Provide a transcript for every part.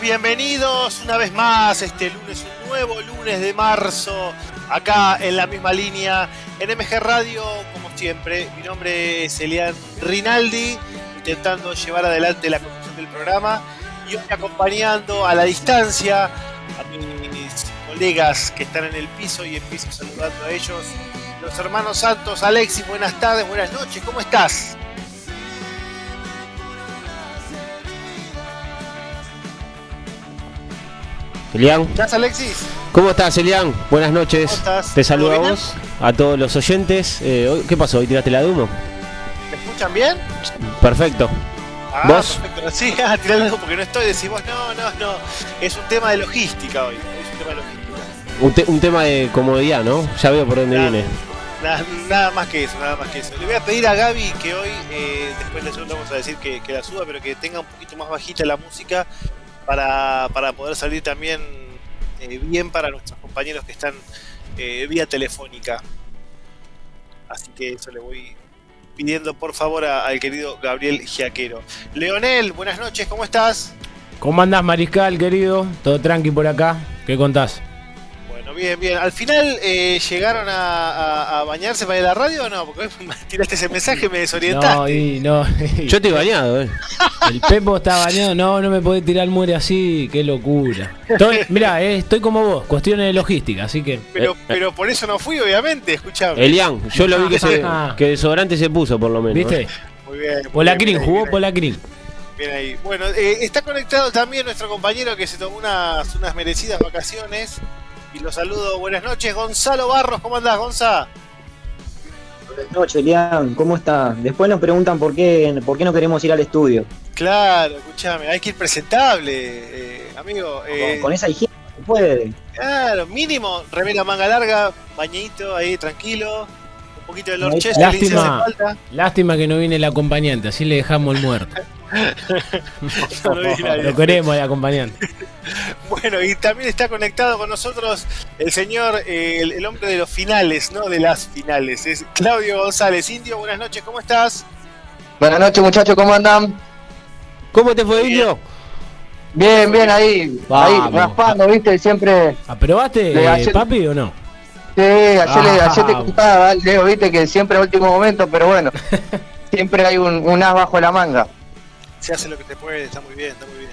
bienvenidos una vez más este lunes, un nuevo lunes de marzo, acá en la misma línea, en MG Radio, como siempre. Mi nombre es Elian Rinaldi, intentando llevar adelante la conducción del programa y hoy acompañando a la distancia a mis colegas que están en el piso y empiezo saludando a ellos. Los hermanos Santos, Alexis, buenas tardes, buenas noches, ¿cómo estás? Elian. ¿Estás, Alexis? ¿Cómo estás, Elian? Buenas noches. ¿Cómo estás? Te saludo a vos, a todos los oyentes. Eh, ¿Qué pasó? ¿Hoy tiraste la de humo? ¿Me escuchan bien? Perfecto. Ah, ¿Vos? Perfecto. Sí, ah, tirá algo porque no estoy, decimos, no, no, no. Es un tema de logística hoy. Es un tema de logística. Un, te- un tema de comodidad, ¿no? Ya veo por dónde viene. Nada, nada más que eso, nada más que eso. Le voy a pedir a Gaby que hoy, eh, después le vamos a decir que, que la suba, pero que tenga un poquito más bajita la música para, para poder salir también eh, bien para nuestros compañeros que están eh, vía telefónica. Así que eso le voy pidiendo por favor al querido Gabriel Giaquero. Leonel, buenas noches, ¿cómo estás? ¿Cómo andás, Mariscal, querido? ¿Todo tranqui por acá? ¿Qué contás? Bien, bien. Al final eh, llegaron a, a- a bañarse para ir a la radio o no? Porque tiraste ese mensaje y me desorientaste. No, y no. Yo estoy bañado, ¿eh? El Pepo está bañado. No, no me podés tirar muere así. Qué locura. Estoy, mirá, eh, estoy como vos. Cuestiones de logística, así que. Pero, pero por eso no fui, obviamente, escuchame. Elian, yo lo vi que, se, Ah. que desodorante se puso, por lo menos. ¿Viste? Muy bien. Polacrín, bien, jugó Polacrín. Bien ahí. Bueno, eh, está conectado también nuestro compañero que se tomó unas, unas merecidas vacaciones. Y lo saludo. Buenas noches, Gonzalo Barros. ¿Cómo andás, Gonza? Buenas noches, Elian, ¿cómo está? Después nos preguntan por qué, por qué no queremos ir al estudio. Claro, escuchame. Hay que ir presentable, eh, amigo. eh, Con, con esa higiene se puede. Claro, mínimo, remera manga larga, bañito ahí, tranquilo. Un poquito de Lord Chester, le Lástima. hace falta. Lástima que no viene el acompañante, así le dejamos el muerto. No lo vi nadie. Lo queremos el acompañante. Bueno, y también está conectado con nosotros el señor, eh, el, el hombre de los finales, ¿no? De las finales. Es Claudio González. Indio, buenas noches, ¿cómo estás? Buenas noches muchachos, ¿cómo andan? ¿Cómo te fue, Indio? Bien, bien ahí, Vamos. ahí raspando, viste, siempre, ¿Aprobaste, ayer- papi, o no? sí, ayer, le- ayer te Ah. contaba, Leo, viste que siempre a último momento, pero bueno, siempre hay un, un as bajo la manga. Se hace lo que te puede, está muy bien, está muy bien.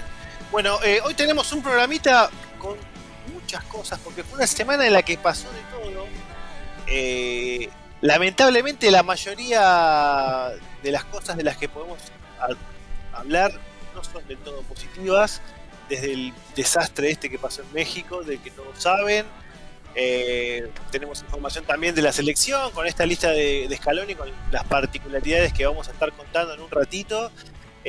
Bueno, eh, hoy tenemos un programita con muchas cosas, porque fue una semana en la que pasó de todo. Eh, lamentablemente la mayoría de las cosas de las que podemos hablar no son del todo positivas, desde el desastre este que pasó en México, del que todos saben. Eh, tenemos información también de la selección, con esta lista de, de Scaloni, con las particularidades que vamos a estar contando en un ratito.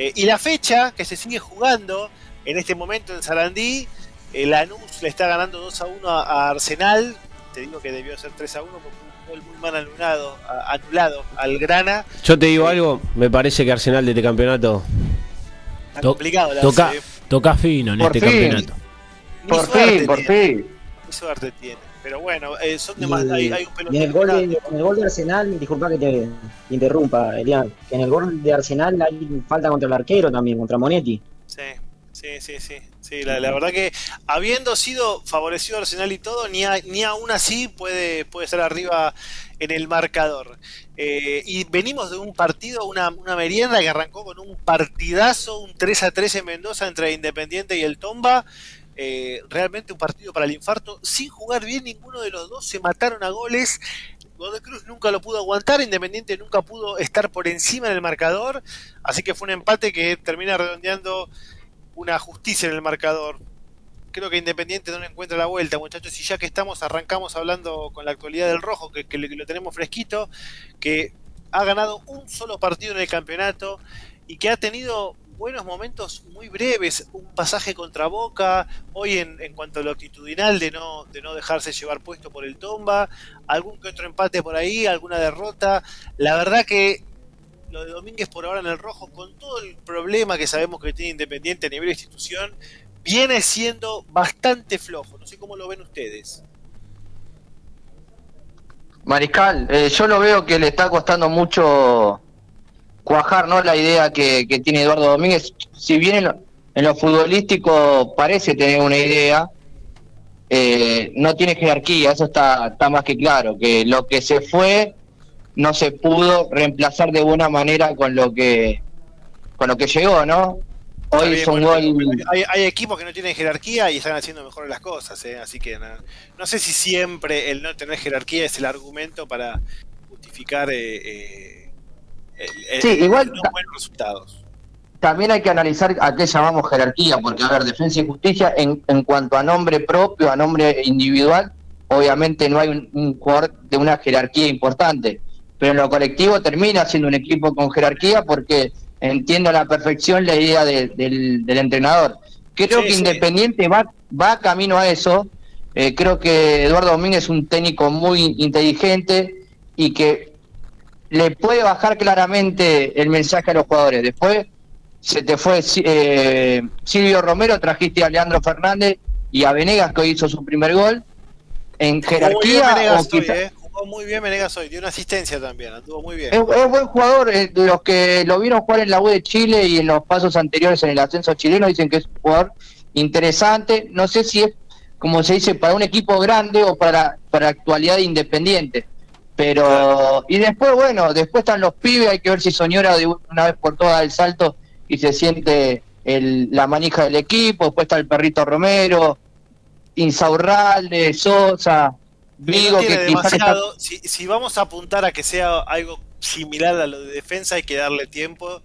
Eh, y la fecha que se sigue jugando en este momento en Sarandí, el Lanús le está ganando 2 a 1 a, a Arsenal. Te digo que debió ser 3 a 1 porque un gol muy mal anulado, a- anulado al Grana. Yo te digo algo, me parece que Arsenal de este campeonato. Está To- complicado la Toca, eh. toca fino en Por este fin. campeonato. Por fin, por fin. ni suerte tiene. Pero bueno, eh, son Y, demás, hay, hay un pelotón en, el gol de, en el gol de Arsenal, disculpa que te interrumpa, Elian, que en el gol de Arsenal hay falta contra el arquero también, contra Monetti. Sí, sí, sí, sí. sí la, la verdad que habiendo sido favorecido Arsenal y todo, ni, a- ni aún así puede, puede estar arriba en el marcador. Eh, y venimos de un partido, una, una merienda que arrancó con un partidazo, un 3 a 3 en Mendoza entre Independiente y el Tomba. Eh, realmente un partido para el infarto, sin jugar bien ninguno de los dos, se mataron a goles. Godoy Cruz nunca lo pudo aguantar, Independiente nunca pudo estar por encima del marcador, así que fue un empate que termina redondeando una justicia en el marcador. Creo que Independiente no le encuentra la vuelta, muchachos, y ya que estamos, arrancamos hablando con la actualidad del rojo, que lo tenemos fresquito, que ha ganado un solo partido en el campeonato y que ha tenido buenos momentos muy breves, un pasaje contra Boca, hoy en, en cuanto a lo actitudinal de no, de no dejarse llevar puesto por el Tomba, algún que otro empate por ahí, alguna derrota. La verdad que lo de Domínguez por ahora en el rojo, con todo el problema que sabemos que tiene Independiente a nivel de institución, viene siendo bastante flojo. No sé cómo lo ven ustedes. Mariscal, eh, yo lo veo que le está costando mucho cuajar, ¿no? La idea que, que tiene Eduardo Domínguez, si bien en, lo- en lo futbolístico parece tener una idea, eh, no tiene jerarquía, eso está, está más que claro, que lo que se fue no se pudo reemplazar de buena manera con lo que con lo que llegó, ¿no? Hoy bien, es un bueno, gol hay, hay equipos que no tienen jerarquía y están haciendo mejor las cosas, ¿eh? así que no, no sé si siempre el no tener jerarquía es el argumento para justificar eh, el- Sí, igual- buenos resultados. también hay que analizar a qué llamamos jerarquía, porque a ver, defensa y justicia en, en cuanto a nombre propio, a nombre individual, obviamente no hay un, un jugador de una jerarquía importante, pero en lo colectivo termina siendo un equipo con jerarquía porque entiendo a la perfección la idea de- del, del entrenador. Creo Sí, que sí. Independiente va, va camino a eso, Eh, creo que Eduardo Domínguez es un técnico muy inteligente y que le puede bajar claramente el mensaje a los jugadores. Después se te fue eh, Silvio Romero, trajiste a Leandro Fernández y a Venegas que hoy hizo su primer gol. En Jugó jerarquía, Venegas o hoy, quizá- ¿eh? Jugó muy bien Venegas hoy, dio una asistencia también, anduvo muy bien. es, es buen jugador. eh, de los que lo vieron jugar en la U de Chile y en los pasos anteriores en el ascenso chileno dicen que es un jugador interesante. No sé si es, como se dice, para un equipo grande o para, para actualidad independiente. Pero, y después, bueno, después están los pibes, hay que ver si Soñora de una vez por todas da el salto y se siente el, la manija del equipo. Después está el perrito Romero, Insaurralde, Sosa, Vigo, que está demasiado. Si, si vamos a apuntar a que sea algo similar a lo de defensa, hay que darle tiempo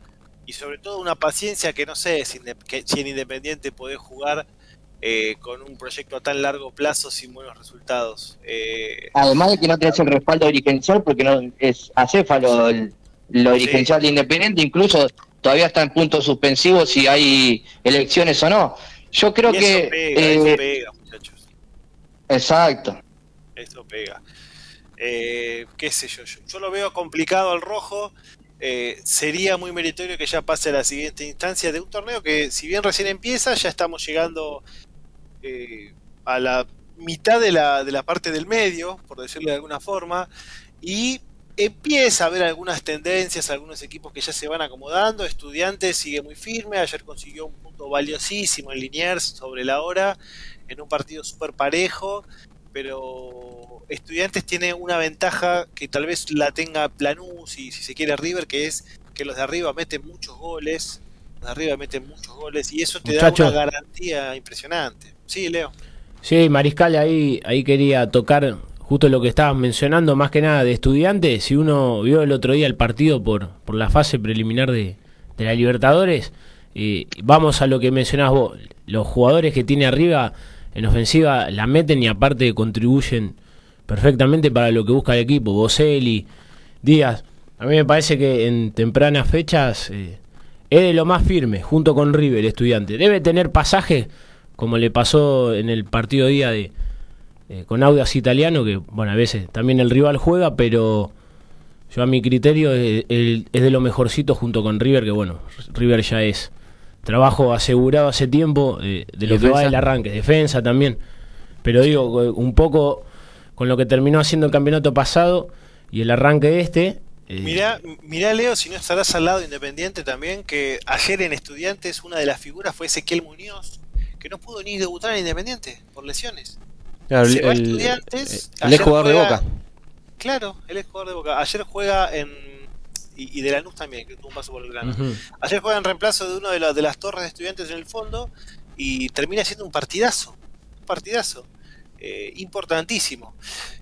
y sobre todo una paciencia que no sé si, que- si en Independiente podés jugar eh, con un proyecto a tan largo plazo sin buenos resultados. Eh, Además de que no tenés el respaldo dirigencial, porque no es acéfalo el- lo Sí. dirigencial de Independiente, incluso todavía está en puntos suspensivos si hay elecciones o no. Yo creo y que... eso pega, eh, eso pega, muchachos. exacto. Eso pega. Eh, qué sé yo, yo, yo lo veo complicado al rojo. Eh, sería muy meritorio que ya pase a la siguiente instancia de un torneo que, si bien recién empieza, ya estamos llegando eh, a la mitad de la, de la parte del medio, por decirlo de alguna forma, y empieza a haber algunas tendencias, algunos equipos que ya se van acomodando. Estudiantes sigue muy firme, ayer consiguió un punto valiosísimo en Liniers sobre la hora, en un partido súper parejo pero Estudiantes tiene una ventaja que tal vez la tenga Planús y si se quiere River, que es que los de arriba meten muchos goles, los de arriba meten muchos goles y eso te da una garantía impresionante. Sí, Leo. Sí, Mariscal, ahí, ahí quería tocar justo lo que estabas mencionando, más que nada de estudiantes. Si uno vio el otro día el partido por, por la fase preliminar de, de la Libertadores, eh, vamos a lo que mencionabas vos. Los jugadores que tiene arriba en ofensiva la meten y aparte contribuyen perfectamente para lo que busca el equipo. Boselli, Díaz. A mí me parece que en tempranas fechas eh, es de lo más firme, junto con River, estudiante. Debe tener pasaje, como le pasó en el partido día de eh, con Audas Italiano, que bueno, a veces también el rival juega, pero yo a mi criterio eh, el- es de lo mejorcito junto con River, que bueno, River ya es trabajo asegurado hace tiempo eh, de lo que Defensa. va del arranque, defensa también. Pero digo, eh, un poco con lo que terminó haciendo el campeonato pasado y el arranque de este. eh, Mirá, mirá, Leo, si no estarás al lado de Independiente también, que ayer en Estudiantes una de las figuras fue Ezequiel Muñoz, que no pudo ni debutar en Independiente por lesiones. Claro, Se el, va a el- Estudiantes, el ayer ex jugador de Boca. Claro, él es jugador de Boca. Ayer juega en. Y, y de Lanús también, que tuvo un paso por el grano. Ayer juega en reemplazo de uno de, las de las torres de estudiantes en el fondo y termina siendo un partidazo. Un partidazo. eh, importantísimo.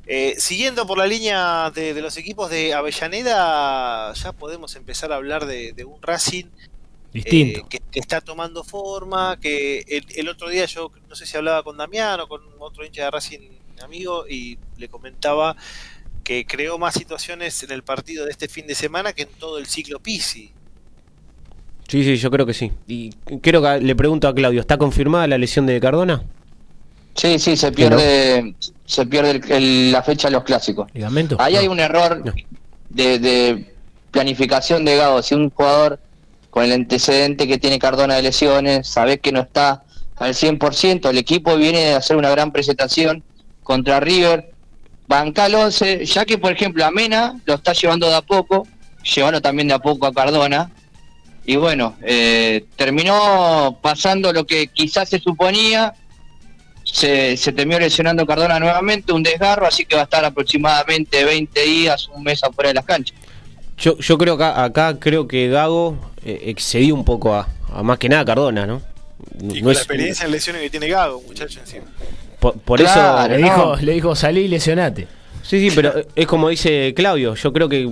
Eh, siguiendo por la línea de, de los equipos de Avellaneda, ya podemos empezar a hablar de, de un Racing Distinto. eh, que, que está tomando forma, que el, el otro día yo no sé si hablaba con Damián o con otro hincha de Racing amigo y le comentaba que creó más situaciones en el partido de este fin de semana que en todo el ciclo Pisi. Sí, sí, yo creo que sí. Y creo que le pregunto a Claudio, ¿está confirmada la lesión de Cardona? Sí, sí, se pierde, se pierde el- el- la fecha de los clásicos. ¿Ligamento? Ahí hay un error No. de, de planificación de Gago. Si un jugador con el antecedente que tiene Cardona de lesiones, sabés que no está al 100%, el equipo viene de hacer una gran presentación contra River, banca al 11, ya que por ejemplo a Mena lo está llevando de a poco, llevando también de a poco a Cardona, y bueno, eh, terminó pasando lo que quizás se suponía, se, se terminó lesionando Cardona nuevamente, un desgarro, así que va a estar aproximadamente 20 días, un mes afuera de las canchas. Yo, yo creo que acá, acá creo que Gago eh, excedió un poco a, a más que nada Cardona, ¿no? Y No con es- la experiencia en lesiones que tiene Gago, muchacho, encima. por por Claro, eso. Le no. dijo, le dijo salí y lesionate. Sí, sí, pero es como dice Claudio. Yo creo que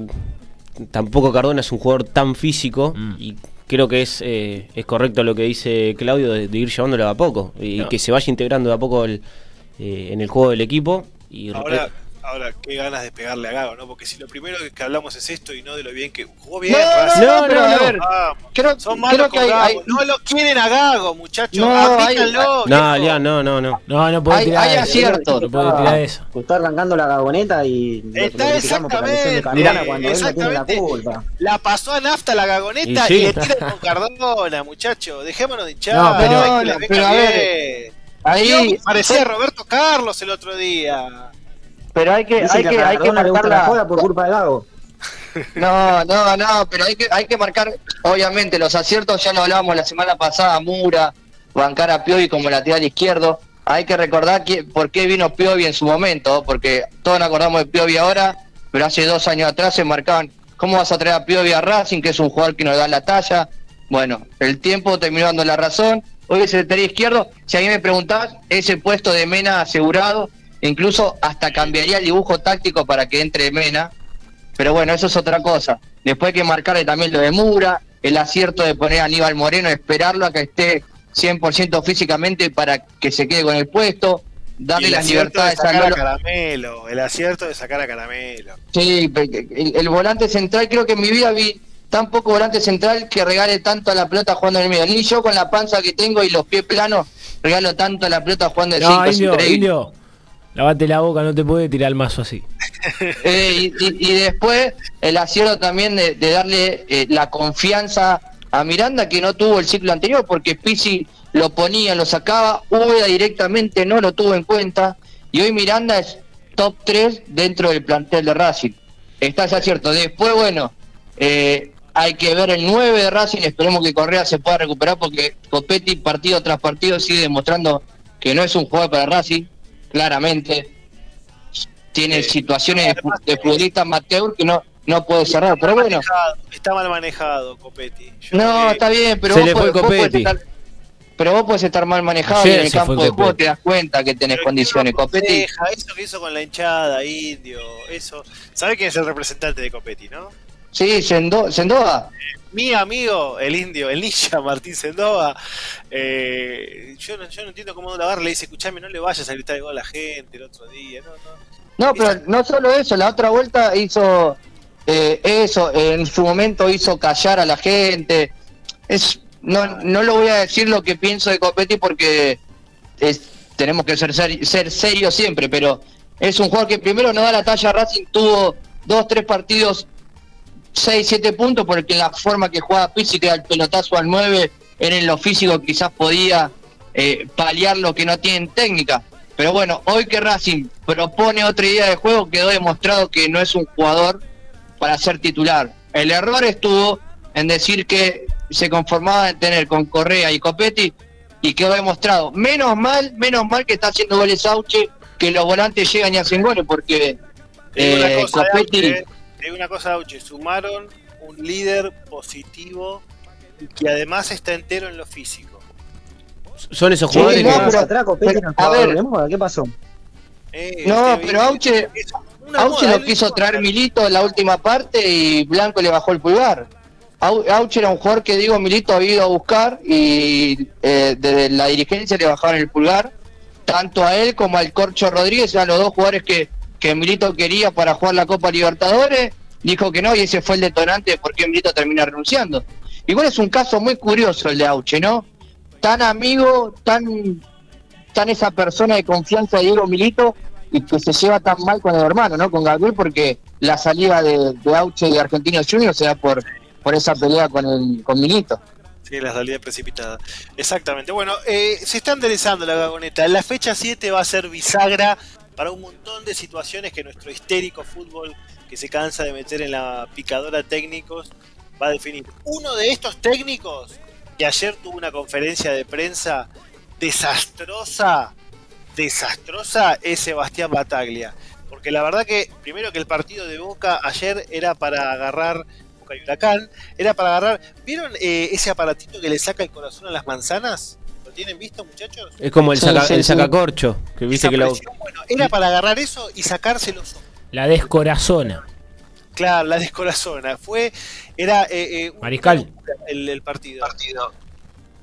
tampoco Cardona es un jugador tan físico Mm. y creo que es, eh, es correcto lo que dice Claudio de, de ir llevándolo a poco y No. que se vaya integrando de a poco el, eh, en el juego del equipo. Y Ahora, ahora, qué ganas de pegarle a Gago, ¿no? Porque si lo primero que hablamos es esto y no de lo bien que jugó bien, No, Racing. no, pero a ver, Vamos. creo, Son malos creo que con hay, Gago. hay- No lo quieren a Gago, muchachos. No, hay- Aplícanlo, no, viejo. ya, no, no, no. No, no puede Hay- tirar hay eso. acierto. No puede tirar eso. Está arrancando la gagoneta y Está por la de exactamente, él no tiene la exactamente. culpa. La pasó a nafta la gagoneta Y y, sí. le tiran con Cardona, muchacho. Dejémonos de hinchar. No, pero- hay no, venga pero a ver, ahí, parecía Roberto Carlos el otro día. Pero hay que, Dicen hay que, hay que marcar la joda por culpa de Gago. No, no, no, pero hay que, hay que marcar, obviamente, los aciertos ya lo hablábamos la semana pasada, Mura, bancar a Piovi como lateral izquierdo. Hay que recordar que, por qué vino Piovi en su momento, porque todos nos acordamos de Piovi ahora, pero hace dos años atrás se marcaban, ¿cómo vas a traer a Piovi a Racing, que es un jugador que nos da la talla? Bueno, el tiempo terminó dando la razón. Hoy es el lateral izquierdo, si a mí me preguntás, ese puesto de Mena asegurado, incluso hasta cambiaría el dibujo táctico para que entre Mena, pero bueno, eso es otra cosa. Después hay que marcarle también lo de Mura, el acierto de poner a Aníbal Moreno, esperarlo a que esté 100% físicamente para que se quede con el puesto, darle las acierto de sacar a. Caramelo. El acierto de sacar a Caramelo. Sí, el, el volante central, creo que en mi vida vi tan poco volante central que regale tanto a la pelota jugando en el medio. Ni yo con la panza que tengo y los pies planos regalo tanto a la pelota jugando de 5, No, es indio, increíble. indio. Lavate la boca, no te puede tirar el mazo así. Eh, y, después el acierto también de, darle eh, la confianza a Miranda que no tuvo el ciclo anterior porque Pizzi lo ponía, lo sacaba, Úbeda directamente no lo tuvo en cuenta y hoy Miranda es top 3 dentro del plantel de Racing. Está ese acierto. Después, bueno, eh, hay que ver el 9 de Racing, esperemos que Correa se pueda recuperar porque Copetti partido tras partido sigue demostrando que no es un jugador para Racing, claramente tiene Eh, situaciones de, de que- futbolista amateur que no, no puede cerrar. Pero bueno, Manejado, está mal manejado, Copetti. Yo no, que- está bien, pero Se vos, le fue podés- vos podés Copetti. estar, pero vos podés estar mal manejado Ayer y en el campo de juego te das cuenta que tenés Pero condiciones. ¿quién lo Copetti? Eso que hizo con la hinchada, indio, eso. ¿Sabe quién es el representante de Copetti, no? Sí, Sendo- Sendoa. Mi amigo, el indio, el ninja Martín Sendoa. eh, yo, no, yo no entiendo cómo la barra le dice: Escuchame, no le vayas a gritar igual a la gente el otro día. No, no. No, pero no solo eso, la otra vuelta hizo eh, eso, en su momento hizo callar a la gente. Es, no, no lo voy a decir lo que pienso de Copetti porque es, tenemos que ser, seri- ser serios siempre, pero es un jugador que primero no da la talla. Racing tuvo dos, tres partidos, seis, siete puntos, porque en la forma que jugaba Pizzi, que era el pelotazo al 9, era en lo físico quizás podía eh, paliar lo que no tienen técnica. Pero bueno, hoy que Racing propone otra idea de juego, quedó demostrado que no es un jugador para ser titular. El error estuvo en decir que se conformaba en tener con Correa y Copetti y quedó demostrado. Menos mal, menos mal que está haciendo goles Auche, que los volantes llegan y hacen goles, porque eh, cosa, Copetti... Auche, digo una cosa, Auche, sumaron un líder positivo y que además está entero en lo físico. Son esos Sí, jugadores no, que. más pero- a jugador ver. de moda, ¿qué pasó? Eh, No, este, pero Auche- Auche moda, lo quiso traer Milito en la última parte y Blanco le bajó el pulgar. Au- Auche era un jugador que digo Milito había ido a buscar y eh, desde la dirigencia le bajaron el pulgar, tanto a él como al Corcho Rodríguez, eran los dos jugadores que, que Milito quería para jugar la Copa Libertadores, dijo que no y ese fue el detonante de por qué Milito termina renunciando. Igual es un caso muy curioso el de Auche, ¿no? Tan amigo, tan, tan esa persona de confianza de Diego Milito y que se lleva tan mal con el hermano, ¿no? Con Gabriel, porque la salida de, de Auche de Argentinos Juniors se da por, por esa pelea con el con Milito. Sí, la salida precipitada. Exactamente. Bueno, eh, se está enderezando la gagoneta. La fecha 7 va a ser bisagra para un montón de situaciones que nuestro histérico fútbol, que se cansa de meter en la picadora técnicos, va a definir. Uno de estos técnicos que ayer tuvo una conferencia de prensa desastrosa, desastrosa, es Sebastián Bataglia. Porque la verdad que, primero que el partido de Boca ayer era para agarrar Boca y Huracán, era para agarrar. ¿Vieron eh, ese aparatito que le saca el corazón a las manzanas? ¿Lo tienen visto, muchachos? Es como el, Sí, saca, sí, el sí. sacacorcho, que viste que lo... presión, bueno, era para agarrar eso y sacárselos La descorazona. Claro, la descorazona. Fue, era eh, eh, Mariscal. El, el partido.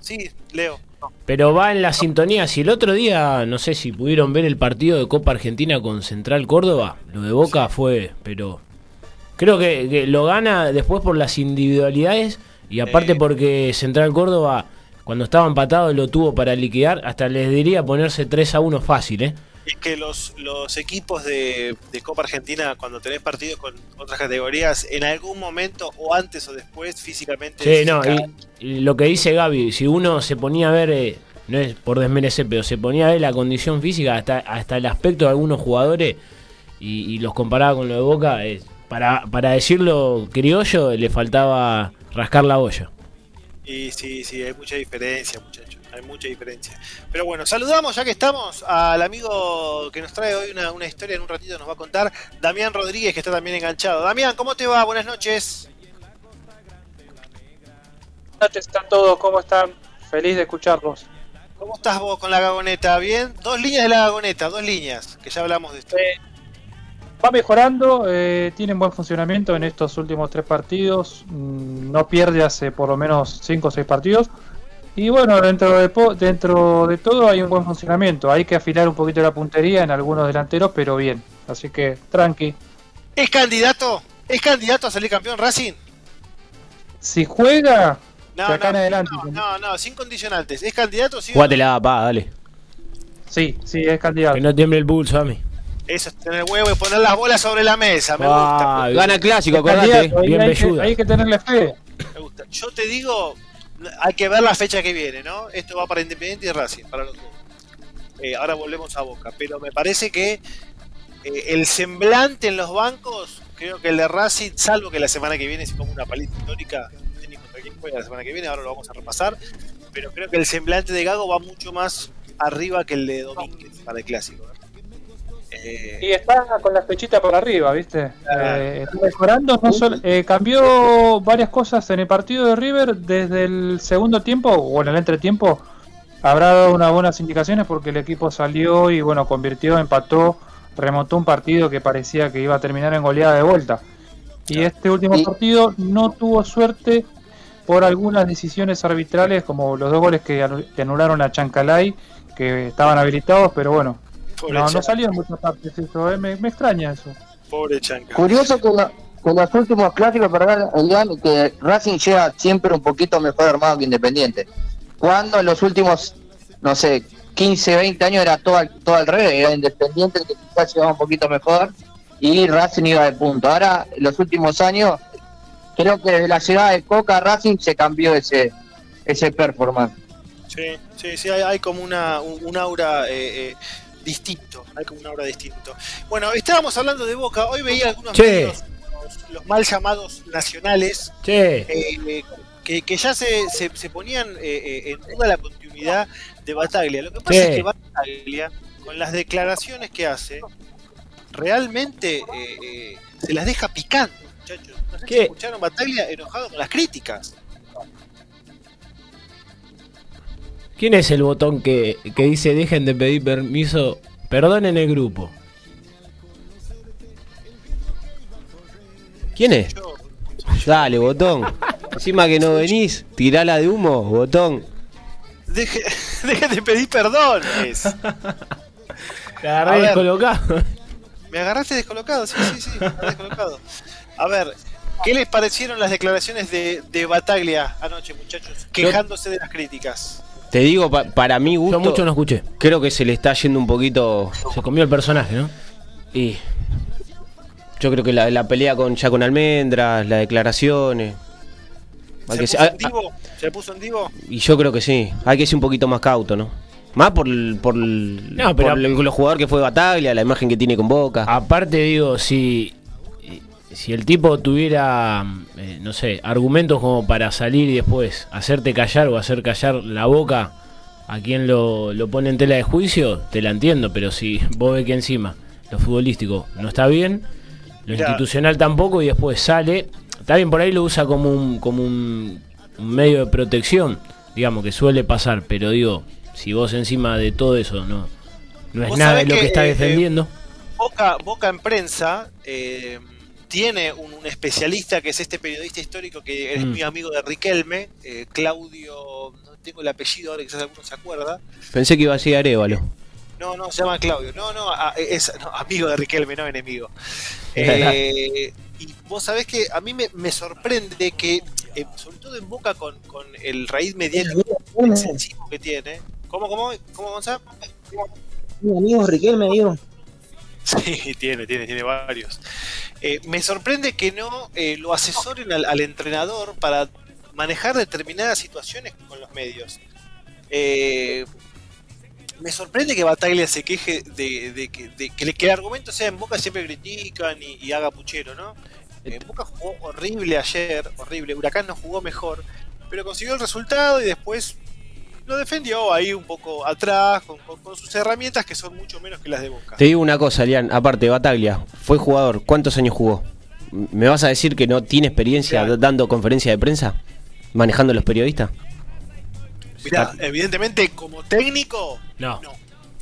Sí, Leo. Pero va en la sintonía. Si el otro día, no sé si pudieron ver el partido de Copa Argentina con Central Córdoba, lo de Boca fue, pero creo que, que lo gana después por las individualidades y aparte Eh. porque Central Córdoba, cuando estaba empatado, lo tuvo para liquidar. Hasta les diría ponerse 3 a 1 fácil, ¿eh? Es que los, los equipos de, de Copa Argentina, cuando tenés partidos con otras categorías, en algún momento, o antes o después, físicamente. Sí, no, y, lo que dice Gaby, si uno se ponía a ver, eh, no es por desmerecer, pero se ponía a ver la condición física, hasta, hasta el aspecto de algunos jugadores, y, y los comparaba con lo de Boca, eh, para, para decirlo criollo, le faltaba rascar la olla. Y sí, sí, hay mucha diferencia, muchachos. Hay mucha diferencia. Pero bueno, saludamos ya que estamos al amigo que nos trae hoy una, una historia en un ratito, nos va a contar, Damián Rodríguez, que está también enganchado. Damián, ¿cómo te va? Buenas noches. Buenas noches, están todos, ¿cómo están? Feliz de escucharlos. ¿Cómo estás vos con la gagoneta? ¿Bien? Dos líneas de la gagoneta, dos líneas, que ya hablamos de esto. Eh, va mejorando, eh, tienen buen funcionamiento en estos últimos tres partidos, mm, no pierde hace por lo menos cinco o seis partidos. Y bueno, dentro de, po- dentro de todo hay un buen funcionamiento, hay que afilar un poquito la puntería en algunos delanteros, pero bien. Así que tranqui. ¿Es candidato? ¿Es candidato a salir campeón Racing? Si juega, No, De acá en no, adelante. no, no, no, sin condicionantes. ¿Es candidato? Sí. Jugátela, pa, dale. sí, sí, es candidato. Que no tiemble el pulso a mí. Eso es tener huevo y poner las bolas sobre la mesa. Me gusta. Ah, Gana el clásico, acordate. bien hay, que, hay que tenerle fe. Me gusta. Yo te digo, hay que ver la fecha que viene, ¿no? Esto va para Independiente y Racing, para los dos. Eh, ahora volvemos a Boca, pero me parece que eh, el semblante en los bancos, creo que el de Racing, salvo que la semana que viene se come una paliza histórica, no sé ni contra quién juega la semana que viene, ahora lo vamos a repasar, pero creo que el semblante de Gago va mucho más arriba que el de Domínguez para el clásico. ¿no? Eh, Y está con la flechita por arriba, ¿viste? Claro. Eh, está mejorando. No solo, eh, cambió varias cosas en el partido de River desde el segundo tiempo o en el entretiempo. Habrá dado unas buenas indicaciones porque el equipo salió y, bueno, convirtió, empató, remontó un partido que parecía que iba a terminar en goleada de vuelta. Y este último partido no tuvo suerte por algunas decisiones arbitrales, como los dos goles que anularon a Chancalay, que estaban habilitados, pero bueno, pobre, no, no salió en muchas partes eso, eh, me, me extraña eso. pobre Chanca. Curioso que, la- que los últimos clásicos, perdón, Elian, que Racing llega siempre un poquito mejor armado que Independiente. Cuando en los últimos, no sé, 15, 20 años era todo al, todo al revés, era Independiente el que quizás llegaba un poquito mejor y Racing iba de punto. Ahora, en los últimos años, creo que desde la llegada de Coca Racing se cambió ese, ese performance. Sí, sí, sí, hay, hay como una, un, un aura eh, eh, distinto, hay como un aura distinto. Bueno, estábamos hablando de Boca, hoy veía algunos Che. medios, los, los mal llamados nacionales, Che, eh, que, que ya se, se, se ponían eh, eh, en duda la continuidad de Bataglia. Lo que pasa es que Bataglia, con las declaraciones que hace, realmente eh, eh, se las deja picando, muchachos. No sé escucharon Bataglia enojado con las críticas. ¿Quién es el botón que, que dice dejen de pedir permiso? Perdonen el grupo. ¿Quién es? Dale, botón. Encima que no venís, tirala de humo, botón. deje, dejen de pedir perdón. es. Te agarré ver. descolocado. Me agarraste descolocado, sí, sí, sí, me agarré descolocado. A ver, ¿qué les parecieron las declaraciones de, de Bataglia anoche, muchachos? Quejándose de las críticas. Te digo, pa- para mi Yo gusto, mucho no escuché. creo que se le está yendo un poquito. Se comió el personaje, ¿no? Y yo creo que la, la pelea con ya con Almendras, las declaraciones. hay ¿Se que puso ser- en divo? ¿Se puso en divo? y yo creo que sí. Hay que ser un poquito más cauto, ¿no? Más por, por, el- No, pero- por el, el jugador que fue Bataglia, la imagen que tiene con Boca. Aparte, digo, si, si el tipo tuviera, eh, no sé, argumentos como para salir y después hacerte callar o hacer callar la boca a quien lo, lo pone en tela de juicio, te la entiendo, pero si vos ves que encima lo futbolístico no está bien, lo Mirá. institucional tampoco y después sale, está bien por ahí lo usa como un, como un, un medio de protección, digamos que suele pasar, pero digo, si vos encima de todo eso no, no es nada de lo que, que, está eh, defendiendo. Boca, Boca en prensa eh, tiene un, un especialista que es este periodista histórico que es Mm. mi amigo de Riquelme, eh, Claudio, no tengo el apellido ahora, quizás alguno se acuerda. Pensé que iba a ser Arevalo. No, no, se llama Claudio. No, no, a- es no, amigo de Riquelme, no enemigo. Eh, y vos sabés que a mí me, me sorprende que, eh, sobre todo en Boca con, con el raíz mediático excesivo que tiene. ¿Cómo, cómo, cómo, Gonzalo? Mi amigo Riquelme, digo. Sí, tiene, tiene, tiene varios. Eh, me sorprende que no eh, lo asesoren al, al entrenador para manejar determinadas situaciones con los medios. Eh, me sorprende que Bataglia se queje de, de que, de que, el argumento sea en Boca siempre critican y, y haga puchero, ¿no? En Boca jugó horrible ayer, horrible. Huracán no jugó mejor, pero consiguió el resultado y después lo defendió ahí un poco atrás con, con- con sus herramientas que son mucho menos que las de Boca. Te digo una cosa, Lian, aparte, Bataglia, fue jugador, ¿cuántos años jugó? ¿Me vas a decir que no tiene experiencia Claro. dando conferencia de prensa? ¿Manejando a los periodistas? Mirá, evidentemente como técnico, No, no.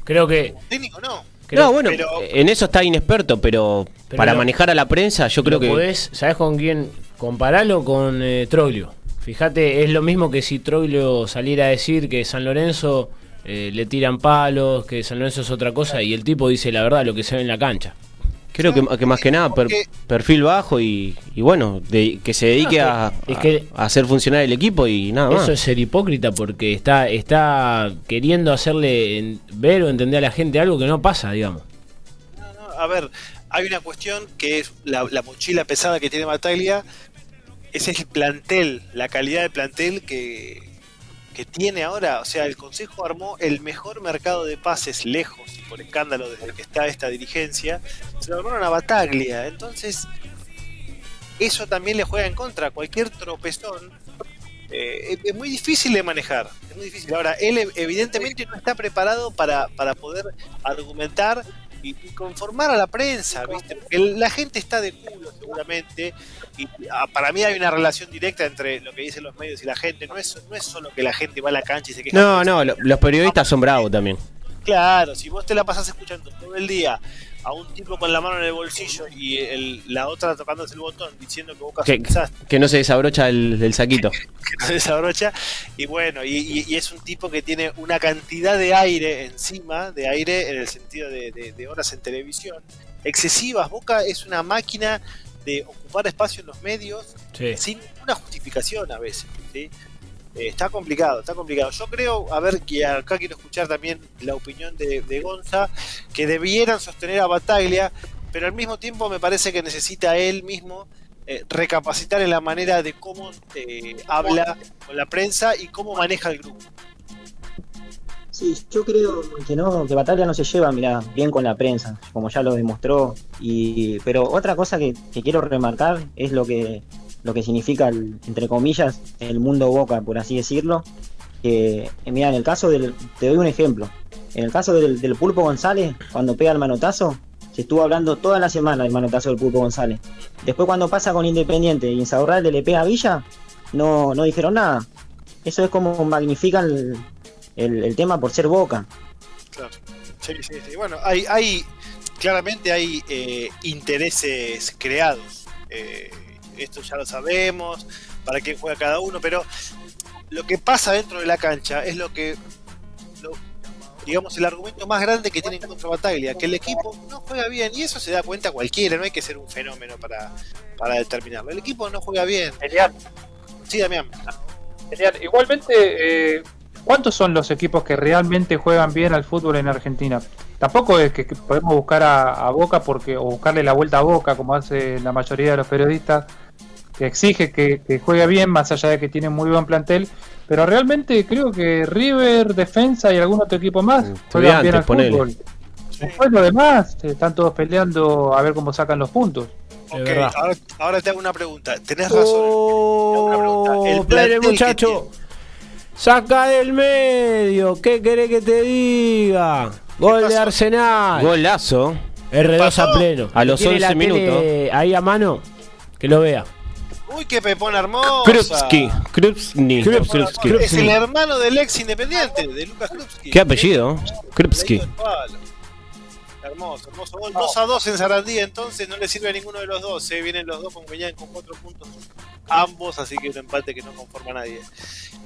creo que... Como técnico no. creo- no, bueno, pero- en eso está inexperto, pero, Pero para manejar a la prensa yo creo que... podés, ¿sabés con quién? Comparalo con eh, Troglio. Fíjate, es lo mismo que si Troglio saliera a decir que San Lorenzo eh, le tiran palos, que San Lorenzo es otra cosa, y el tipo dice la verdad, lo que se ve en la cancha. Creo que, que más que nada per- perfil bajo y, y bueno, de- que se dedique a, es que- a- a hacer funcionar el equipo y nada más. Eso es ser hipócrita porque está, está queriendo hacerle en- ver o entender a la gente algo que no pasa, digamos. No, no, a ver, hay una cuestión que es la, la mochila pesada que tiene Bataglia. Ese es el plantel, la calidad del plantel que, que tiene ahora. O sea, el Consejo armó el mejor mercado de pases lejos, y por escándalo desde que está esta dirigencia. Se lo armaron a Bataglia. Entonces, eso también le juega en contra. Cualquier tropezón eh, es- muy difícil de manejar. Es muy difícil. Ahora, él ev- evidentemente no está preparado para, para poder argumentar y, y conformar a la prensa, ¿viste? Porque la gente está de culo seguramente. Y ah, para mí hay una relación directa entre lo que dicen los medios y la gente. No es, no es solo que la gente va a la cancha y se queja. No, no, lo- los periodistas son bravos también. Claro, si vos te la pasás escuchando todo el día a un tipo con la mano en el bolsillo y el- la otra tocándose el botón diciendo que Boca es Que, un desastre, que no se desabrocha el, el saquito. que no desabrocha, y bueno, y, y- y es un tipo que tiene una cantidad de aire encima, de aire en el sentido de, de- de horas en televisión, excesivas. Boca es una máquina de ocupar espacio en los medios sin ninguna justificación a veces. ¿sí? Eh, está complicado, está complicado. Yo creo, a ver, que acá quiero escuchar también la opinión de, Gonza, que debieran sostener a Bataglia, pero al mismo tiempo me parece que necesita él mismo eh, recapacitar en la manera de cómo eh, habla con la prensa y cómo maneja el grupo. Sí, yo creo que no, que Batalla no se lleva, mira, bien con la prensa, como ya lo demostró. Y, pero otra cosa que quiero remarcar es lo que lo que significa, el- entre comillas, el mundo Boca, por así decirlo. Que, eh, mira, en el caso del, te doy un ejemplo. En el caso del, Pulpo González, cuando pega el manotazo, se estuvo hablando toda la semana del manotazo del Pulpo González. Después cuando pasa con Independiente y Insaurralde le pega a Villa, no, no dijeron nada. Eso es como magnifican el, el- el tema por ser Boca. Claro. Sí, sí, sí. Bueno, hay, hay claramente hay eh, intereses creados. Eh, esto ya lo sabemos, para quién juega cada uno, pero lo que pasa dentro de la cancha es lo que, lo- digamos, el argumento más grande que tienen contra Bataglia, que el equipo no juega bien, y eso se da cuenta cualquiera, no hay que ser un fenómeno para, para determinarlo. El equipo no juega bien. Elian, Sí, Damián. Elian, igualmente, eh, ¿cuántos son los equipos que realmente juegan bien al fútbol en Argentina? Tampoco es que, que podemos buscar a, a Boca porque o buscarle la vuelta a Boca, como hace la mayoría de los periodistas, que exige que, que juegue bien, más allá de que tiene muy buen plantel. Pero realmente creo que River, Defensa y algún otro equipo más juegan bien al ponele. fútbol. Después lo demás, eh, están todos peleando a ver cómo sacan los puntos. Ok, ahora, ahora te hago una pregunta. Tenés razón. Oh, El espere, plantel que muchacho. Saca del medio. ¿Qué querés que te diga? Gol de? Arsenal. Golazo. R2 pasó? a pleno. A los ¿Tiene la 11 tele minutos. Ahí a mano. Que lo vea. Uy, qué pepón hermoso. Krupski. Krupski. Krupski. Es el hermano del ex independiente, de Lucas Krupski. ¿Qué apellido? Krupski. Hermoso, hermoso gol. 2 a 2 en Sarandí, entonces no le sirve a ninguno de los dos. ¿eh? Vienen los dos con con 4 puntos ambos, así que un empate que no conforma a nadie.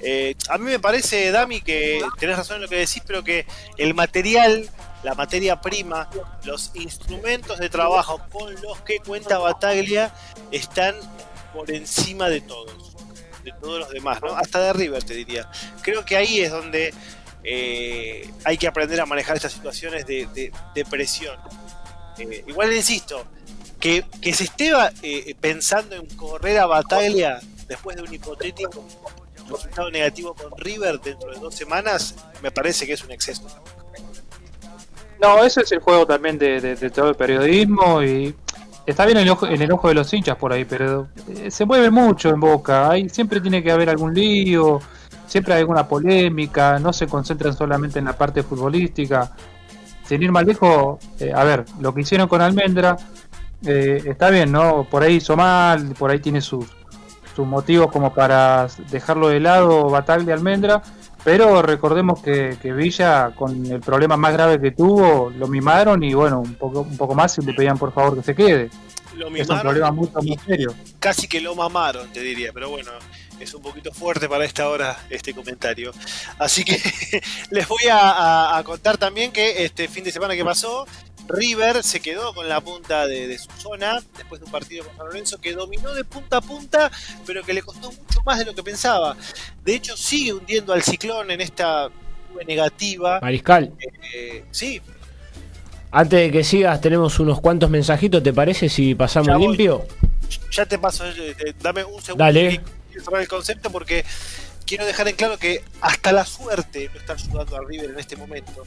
Eh, a mí me parece, Dami, que tenés razón en lo que decís, pero que el material, la materia prima, los instrumentos de trabajo con los que cuenta Bataglia están por encima de todos, de todos los demás, ¿no? Hasta de River, te diría. Creo que ahí es donde eh, hay que aprender a manejar estas situaciones de, presión. Eh, igual insisto, que, que se esté eh, pensando en correr a Bataglia después de un hipotético resultado negativo con River dentro de dos semanas, me parece que es un exceso. No, ese es el juego también de todo el periodismo y está bien el ojo, el enojo de los hinchas por ahí, pero eh, se mueve mucho en Boca. Ahí siempre tiene que haber algún lío, siempre hay alguna polémica, no se concentran solamente en la parte futbolística. Sin ir más lejos, eh, a ver, lo que hicieron con Almendra eh, está bien, ¿no? Por ahí hizo mal, por ahí tiene sus, sus motivos como para dejarlo de lado Bataglia Almendra. Pero recordemos que, que Villa, con el problema más grave que tuvo, lo mimaron y bueno, un poco, un poco más y le pedían por favor que se quede. Lo Es un mimaron problema mucho y más serio. casi que lo mamaron, te diría, pero bueno, es un poquito fuerte para esta hora este comentario. Así que les voy a, a- a contar también que este fin de semana que pasó, River se quedó con la punta de, de su zona después de un partido con San Lorenzo que dominó de punta a punta, pero que le costó mucho más de lo que pensaba. De hecho, sigue hundiendo al ciclón en esta negativa. Mariscal, Eh, sí, antes de que sigas, tenemos unos cuantos mensajitos. ¿Te parece si pasamos Ya limpio? ya te paso, eh, eh, dame un segundo. Dale. que el concepto porque quiero dejar en claro que hasta la suerte no está ayudando a River en este momento.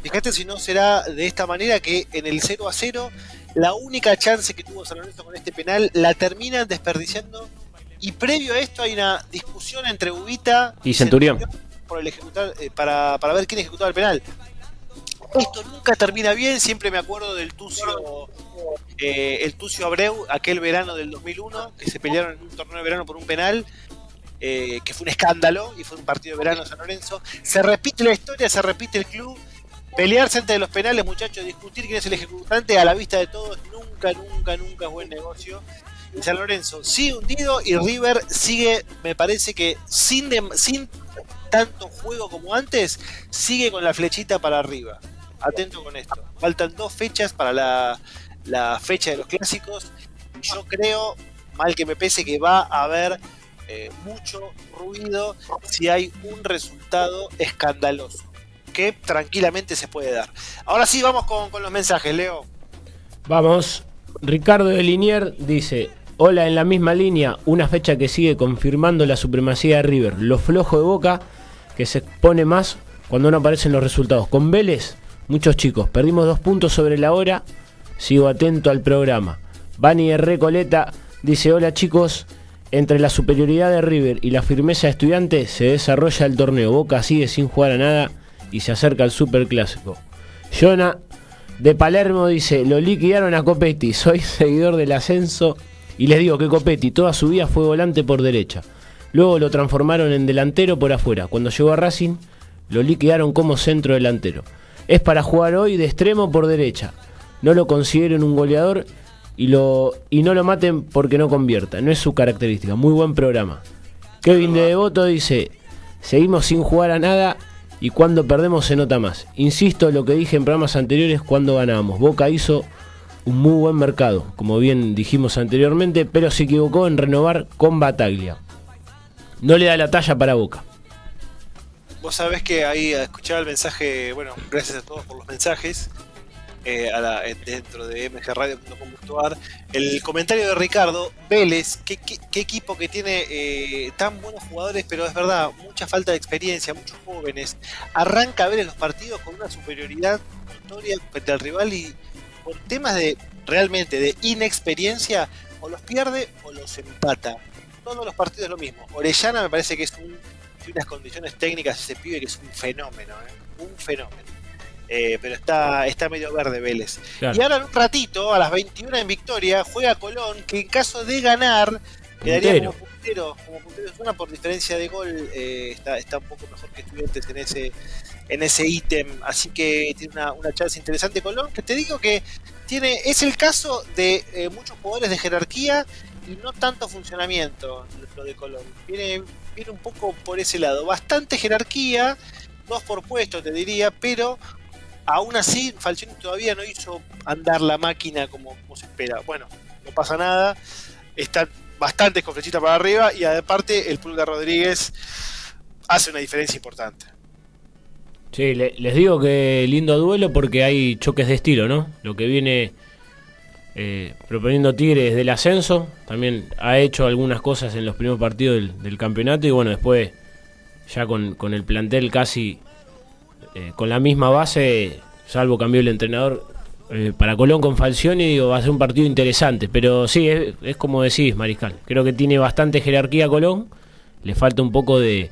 Fíjate si no será de esta manera que en el 0 a 0 la única chance que tuvo San Lorenzo con este penal la terminan desperdiciando y previo a esto hay una discusión entre Ubita Y Centurión. por el ejecutar, eh, para, para ver quién ejecutaba el penal. Esto nunca termina bien, siempre me acuerdo del Tucio, eh, el Tucio Abreu, aquel verano del 2001, que se pelearon en un torneo de verano por un penal, eh, que fue un escándalo, y fue un partido de verano San Lorenzo. Se repite la historia, se repite el club, pelearse antes de los penales, muchachos, discutir quién es el ejecutante a la vista de todos, nunca, nunca, nunca es buen negocio. Y San Lorenzo sigue hundido y River sigue, me parece que sin, sin tanto juego como antes, sigue con la flechita para arriba. Atento con esto. Faltan dos fechas para la, la fecha de los clásicos. Yo creo, mal que me pese, que va a haber eh, mucho ruido si hay un resultado escandaloso. Que tranquilamente se puede dar. Ahora sí, vamos con, con los mensajes, Leo. Vamos. Ricardo de Linier dice: Hola, en la misma línea, una fecha que sigue confirmando la supremacía de River. Lo flojo de boca que se expone más cuando no aparecen los resultados. Con Vélez, muchos chicos, perdimos dos puntos sobre la hora. Sigo atento al programa. Bani de Recoleta dice: Hola chicos, entre la superioridad de River y la firmeza de estudiantes se desarrolla el torneo. Boca sigue sin jugar a nada y se acerca al superclásico. Jonah de Palermo dice, lo liquidaron a Copetti, soy seguidor del ascenso y les digo que Copetti toda su vida fue volante por derecha. Luego lo transformaron en delantero por afuera. Cuando llegó a Racing, lo liquidaron como centro delantero. Es para jugar hoy de extremo por derecha. No lo consideren un goleador y, lo, y no lo maten porque no convierta. No es su característica. Muy buen programa. Kevin de Devoto dice, seguimos sin jugar a nada y cuando perdemos se nota más. Insisto lo que dije en programas anteriores cuando ganábamos. Boca hizo un muy buen mercado, como bien dijimos anteriormente, pero se equivocó en renovar con Bataglia. No le da la talla para Boca. Vos sabés que ahí escuchaba el mensaje, bueno, gracias a todos por los mensajes, eh, a la- dentro de mgradio.com.ar, el comentario de Ricardo, Vélez, qué, qué- equipo que tiene eh, tan buenos jugadores, pero es verdad, mucha falta de experiencia, muchos jóvenes, arranca en los partidos con una superioridad notoria frente al rival y por temas de realmente de inexperiencia, o los pierde o los empata. Todos los partidos lo mismo. Orellana me parece que es un, unas condiciones técnicas ese pibe que es un fenómeno, ¿eh? un fenómeno. Eh, pero está, está medio verde Vélez. Claro. Y ahora en un ratito, a las 21 en Victoria, juega Colón, que en caso de ganar, quedaría Puntero. como puntero, como puntero de zona por diferencia de gol, eh, está, está un poco mejor que estudiantes en ese en ese ítem, así que tiene una, una chance interesante Colón, que te digo que tiene, es el caso de eh, muchos jugadores de jerarquía y no tanto funcionamiento lo de Colón. Viene, viene un poco por ese lado, bastante jerarquía, dos por puesto te diría, pero aún así Falcioni todavía no hizo andar la máquina como, se espera. Bueno, no pasa nada, están bastantes con para arriba y aparte el Pulga Rodríguez hace una diferencia importante. Sí, le- les digo que lindo duelo porque hay choques de estilo, ¿no? Lo que viene eh, proponiendo Tigre desde el ascenso, también ha hecho algunas cosas en los primeros partidos del, campeonato y bueno, después ya con el plantel casi eh, con la misma base, salvo cambió el entrenador eh, para Colón con Falcioni, digo, va a ser un partido interesante, pero sí, es, es como decís, Mariscal, creo que tiene bastante jerarquía Colón, le falta un poco de,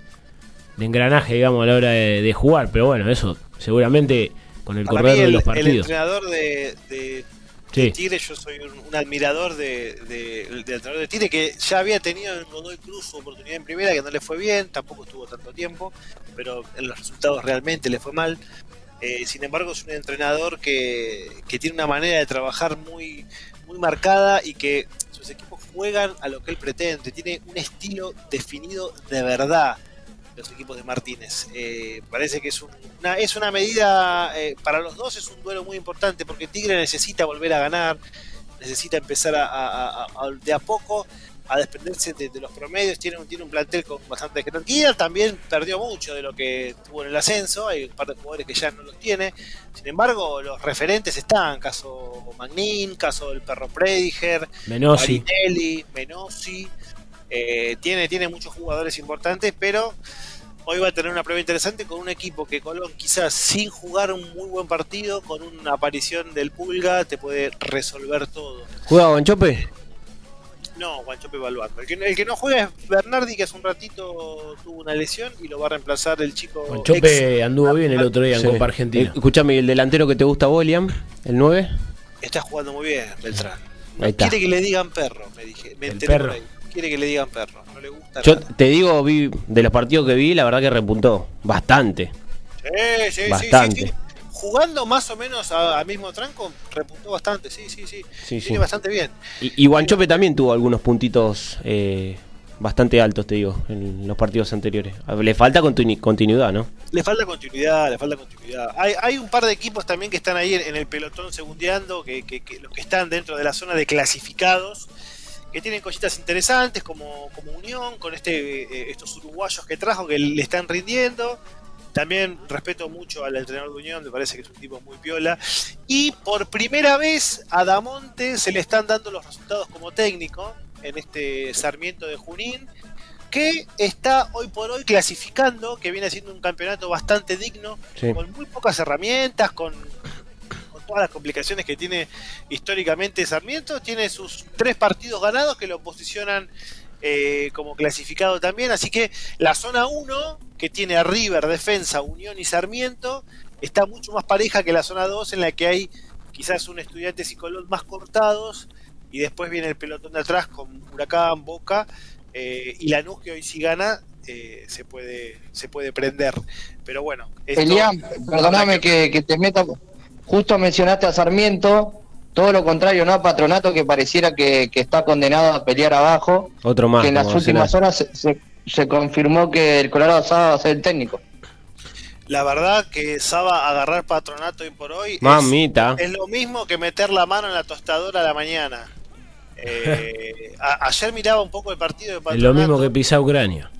de engranaje, digamos, a la hora de, de jugar. Pero bueno, eso seguramente con el Para correr mí de el, los el partidos. entrenador de, de Sí, Tigre, yo soy un, admirador de, de- del entrenador de Tigre que ya había tenido en Godoy Cruz su oportunidad en primera, que no le fue bien, tampoco estuvo tanto tiempo, pero en los resultados realmente le fue mal. Eh, sin embargo, es un entrenador que, que tiene una manera de trabajar muy, muy marcada y que sus equipos juegan a lo que él pretende. Tiene un estilo definido de verdad los equipos de Martínez. Eh, parece que es, un- una, es una medida, eh, para los dos es un duelo muy importante porque Tigre necesita volver a ganar, necesita empezar a, a- a- a- de a poco a desprenderse de, de los promedios, tiene un, tiene un plantel con bastante jerarquía, también perdió mucho de lo que tuvo en el ascenso, hay un par de jugadores que ya no los tiene, sin embargo los referentes están, caso Magnin, caso del perro Prediger, Menossi. Marinelli, Menossi. Eh, tiene, tiene muchos jugadores importantes, pero hoy va a tener una prueba interesante con un equipo que Colón quizás sin jugar un muy buen partido, con una aparición del Pulga, te puede resolver todo. ¿Juega Guanchope? No, Guanchope evaluando. El que, el que no juega es Bernardi, que hace un ratito tuvo una lesión y lo va a reemplazar el chico. ex- Chope anduvo bien el otro día en Sí. Copa Argentina. Eh, Escuchame, ¿y el delantero que te gusta, William? ¿El 9? Está jugando muy bien, Beltrán. No Ahí está. quiere que le digan perro, me dije. Me El enteré por perro. ahí. Quiere que le digan perro. No le gusta Yo nada. te digo, vi de los partidos que vi, la verdad que repuntó bastante. Sí, sí, sí, Bastante. sí, sí. Jugando más o menos a, a mismo tranco, repuntó bastante, sí, sí, sí. Sí, Viene sí. bastante bien. Y, y Guanchope también tuvo algunos puntitos eh, bastante altos, te digo, en los partidos anteriores. Le falta continu- continuidad, ¿no? Le falta continuidad, le falta continuidad. Hay, hay un par de equipos también que están ahí en, en el pelotón segundeando, que, que- que los que están dentro de la zona de clasificados, que tienen cositas interesantes como, como Unión, con este eh, estos uruguayos que trajo, que le están rindiendo. También respeto mucho al entrenador de Unión, me parece que es un tipo muy piola. Y por primera vez a Damonte se le están dando los resultados como técnico en este Sarmiento de Junín, que está hoy por hoy clasificando, que viene haciendo un campeonato bastante digno, Sí. con muy pocas herramientas, con todas las complicaciones que tiene históricamente Sarmiento. Tiene sus tres partidos ganados que lo posicionan eh, como clasificado también. Así que la zona 1, que tiene a River, Defensa, Unión y Sarmiento, está mucho más pareja que la zona 2, en la que hay quizás un estudiante y Colón más cortados. Y después viene el pelotón de atrás con Huracán, Boca eh, y Lanús, que hoy si gana. eh, se puede se puede prender pero bueno esto- Elian, perdóname que, que te meta. Justo mencionaste a Sarmiento, todo lo contrario, ¿no? A Patronato que pareciera que, que está condenado a pelear abajo, Otro más. que en las últimas horas se, se- se confirmó que el Colorado Saba va a ser el técnico. La verdad que Saba agarrar patronato hoy por hoy es, Mamita. es lo mismo que meter la mano en la tostadora a la mañana. Eh, a- ayer miraba un poco el partido de Es patronato. lo mismo que pisar Ucrania.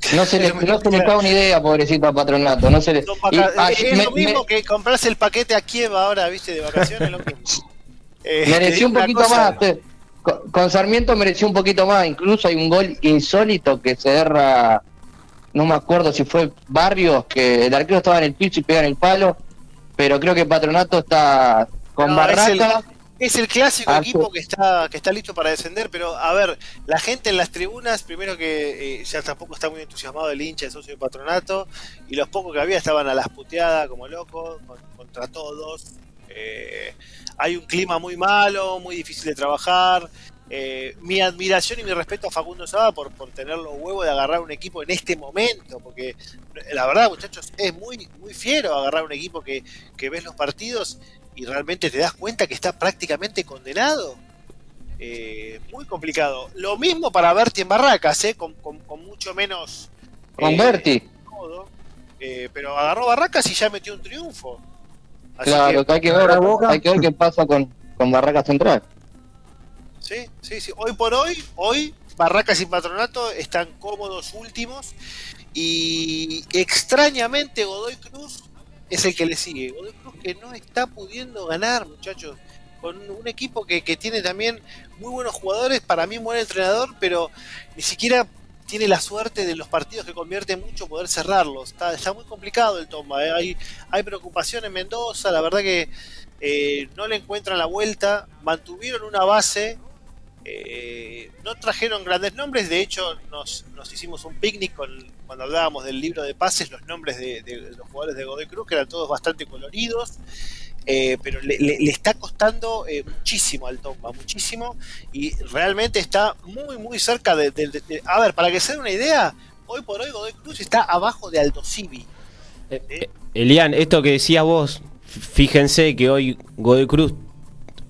No se le, no se le cae una idea, pobrecito a Patronato. No se le, y ayer es me- lo mismo me- que comprarse el paquete a Kiev ahora, viste, de vacaciones, lo mismo. Eh, mereció un poquito cosa, más. eh. Con, con Sarmiento mereció un poquito más. Incluso hay un gol insólito que se derra, no me acuerdo si fue Barrios, que el arquero estaba en el piso y pega en el palo. Pero creo que Patronato está con No, Barraca. Es el clásico Ah, equipo que está, que está listo para descender, pero a ver, la gente en las tribunas, primero que eh, ya tampoco está muy entusiasmado el hincha de socio de patronato, y los pocos que había estaban a las puteadas como locos, con- contra todos. Eh, hay un clima muy malo, muy difícil de trabajar. Eh, mi admiración y mi respeto a Facundo Saba por, por tener los huevos de agarrar un equipo en este momento, porque la verdad, muchachos, es muy, muy fiero agarrar un equipo que, que ves los partidos y realmente te das cuenta que está prácticamente condenado. Eh, muy complicado. Lo mismo para Berti en Barracas, eh, con, con- con mucho menos Con eh, Berti. todo, eh, pero agarró Barracas y ya metió un triunfo. Así Claro, que hay que ver, hay que ver qué pasa con, con Barraca Central. Sí, sí, sí. Hoy por hoy, hoy Barracas y Patronato están cómodos últimos y extrañamente Godoy Cruz es el que le sigue. Godoy Cruz que no está pudiendo ganar, muchachos. Con un equipo que, que tiene también muy buenos jugadores, para mí un buen entrenador, pero ni siquiera tiene la suerte de los partidos que convierte mucho poder cerrarlos. Está, está muy complicado el Tomba. ¿eh? Hay, hay preocupación en Mendoza, la verdad que eh, no le encuentran la vuelta. Mantuvieron una base eh, no trajeron grandes nombres, de hecho nos, nos hicimos un picnic cuando hablábamos del libro de pases, los nombres de, los jugadores de Godoy Cruz, que eran todos bastante coloridos, eh, pero le, está costando eh, muchísimo al Tomba, muchísimo, y realmente está muy, muy cerca de, A ver, para que se den una idea, hoy por hoy Godoy Cruz está abajo de Aldo Civi. Elian, esto que decías vos, fíjense que hoy Godoy Cruz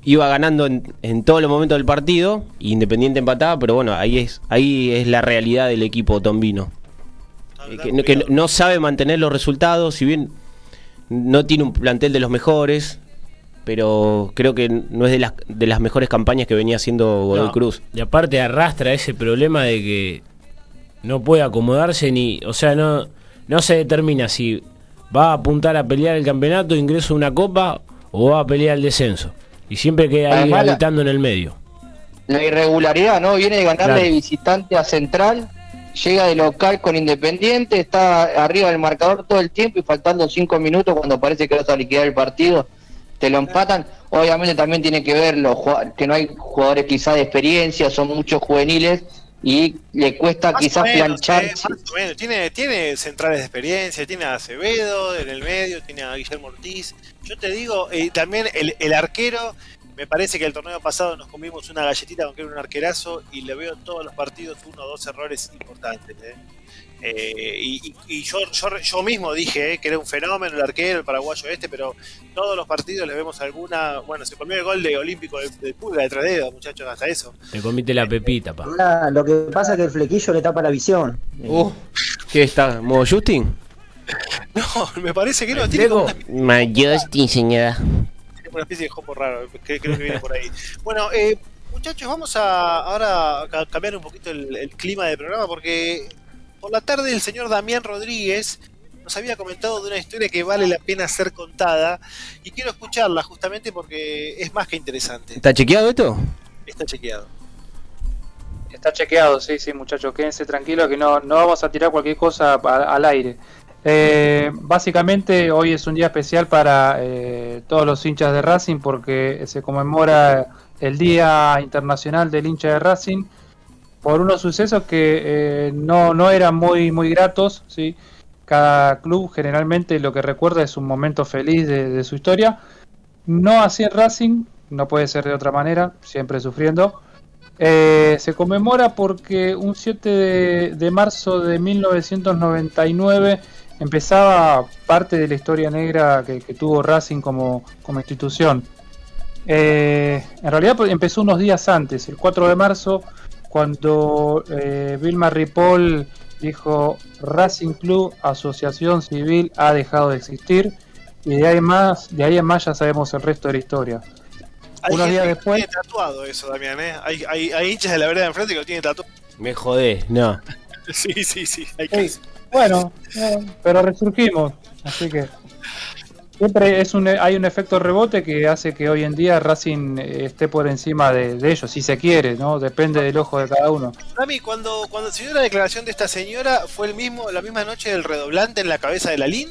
iba ganando en, en todos los momentos del partido, Independiente empataba, pero bueno, ahí es ahí es la realidad del equipo tombino. Eh, que, no- que no- no sabe mantener los resultados, si bien no tiene un plantel de los mejores, pero creo que no es de las, de las mejores campañas que venía haciendo Godoy No, Cruz. Y aparte arrastra ese problema de que no puede acomodarse ni, o sea, no, no se determina si va a apuntar a pelear el campeonato, ingreso a una copa o va a pelear el descenso. Y siempre queda ahí habitando en el medio. La irregularidad, ¿no? Viene de ganarle Claro. de visitante a Central, llega de local con Independiente, está arriba del marcador todo el tiempo y faltando cinco minutos cuando parece que vas a liquidar el partido, te lo empatan. Obviamente también tiene que ver los jugad- que no hay jugadores quizás de experiencia, son muchos juveniles y le cuesta Más quizás menos, planchar. eh, más o menos. Tiene, tiene centrales de experiencia, tiene a Acevedo en el medio, tiene a Guillermo Ortiz. Yo te digo, eh, también el, el arquero, me parece que el torneo pasado nos comimos una galletita con que era un arquerazo y le veo en todos los partidos uno o dos errores importantes. eh. Eh, y y- yo, yo, yo mismo dije eh, que era un fenómeno el arquero, el paraguayo este, pero todos los partidos le vemos alguna. Bueno, se comió el gol de Olímpico de, de Pulga de tres dedos, muchachos, hasta eso. Te comiste la pepita, pa. Ahora, lo que pasa es que el flequillo le tapa la visión. Uh, ¿Qué está? ¿Modo Justin? No, me parece que no, tiene como una Justin, señora. Tiene una especie de jopo raro, que creo que viene por ahí. Bueno, eh, muchachos, vamos a ahora a cambiar un poquito el, el clima del programa porque por la tarde el señor Damián Rodríguez nos había comentado de una historia que vale la pena ser contada y quiero escucharla justamente porque es más que interesante. ¿Está chequeado esto? Está chequeado. Está chequeado, sí, sí, muchachos, quédense tranquilos que no, no vamos a tirar cualquier cosa al aire. Eh, básicamente hoy es un día especial para eh, todos los hinchas de Racing porque se conmemora el Día Internacional del Hincha de Racing por unos sucesos que eh, no, no eran muy, muy gratos, ¿sí? Cada club generalmente lo que recuerda es un momento feliz de, su historia. No así en Racing, no puede ser de otra manera, siempre sufriendo. Eh, se conmemora porque un 7 de, marzo de 1999 empezaba parte de la historia negra que, que tuvo Racing como, como institución. Eh, en realidad pues, empezó unos días antes, el 4 de marzo, cuando eh, Vilma Ripoll dijo Racing Club, Asociación Civil, ha dejado de existir. Y de ahí, más, de ahí en más ya sabemos el resto de la historia. Hay Unos días después- tiene tatuado eso, Damián, ¿eh? Hay, hay, hay hinchas de la vereda de enfrente que lo tienen tatuado. Me jodés, no. Sí, sí, sí. Hay Sí, bueno, eh, pero resurgimos, así que siempre es un, hay un efecto rebote que hace que hoy en día Racing eh, esté por encima de, de ellos, si se quiere, ¿no? Depende del ojo de cada uno. Dami, cuando, cuando se dio la declaración de esta señora, ¿fue el mismo, la misma noche del redoblante en la cabeza de la LIN?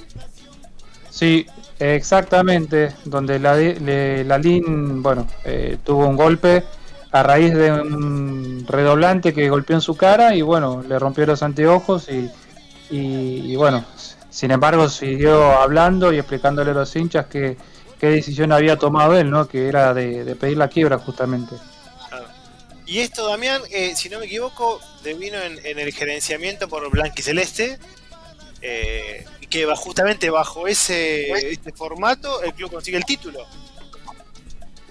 Sí, exactamente, donde la, le- Lalín, bueno, eh, tuvo un golpe a raíz de un redoblante que golpeó en su cara y bueno, le rompió los anteojos y, y, y, bueno, sin embargo siguió hablando y explicándole a los hinchas que qué decisión había tomado él, ¿no? Que era de, de pedir la quiebra justamente. Y esto, Damián, eh, si no me equivoco, devino en, en el gerenciamiento por Blanquiceleste. Eh, y que va justamente bajo ese este formato el club consigue el título.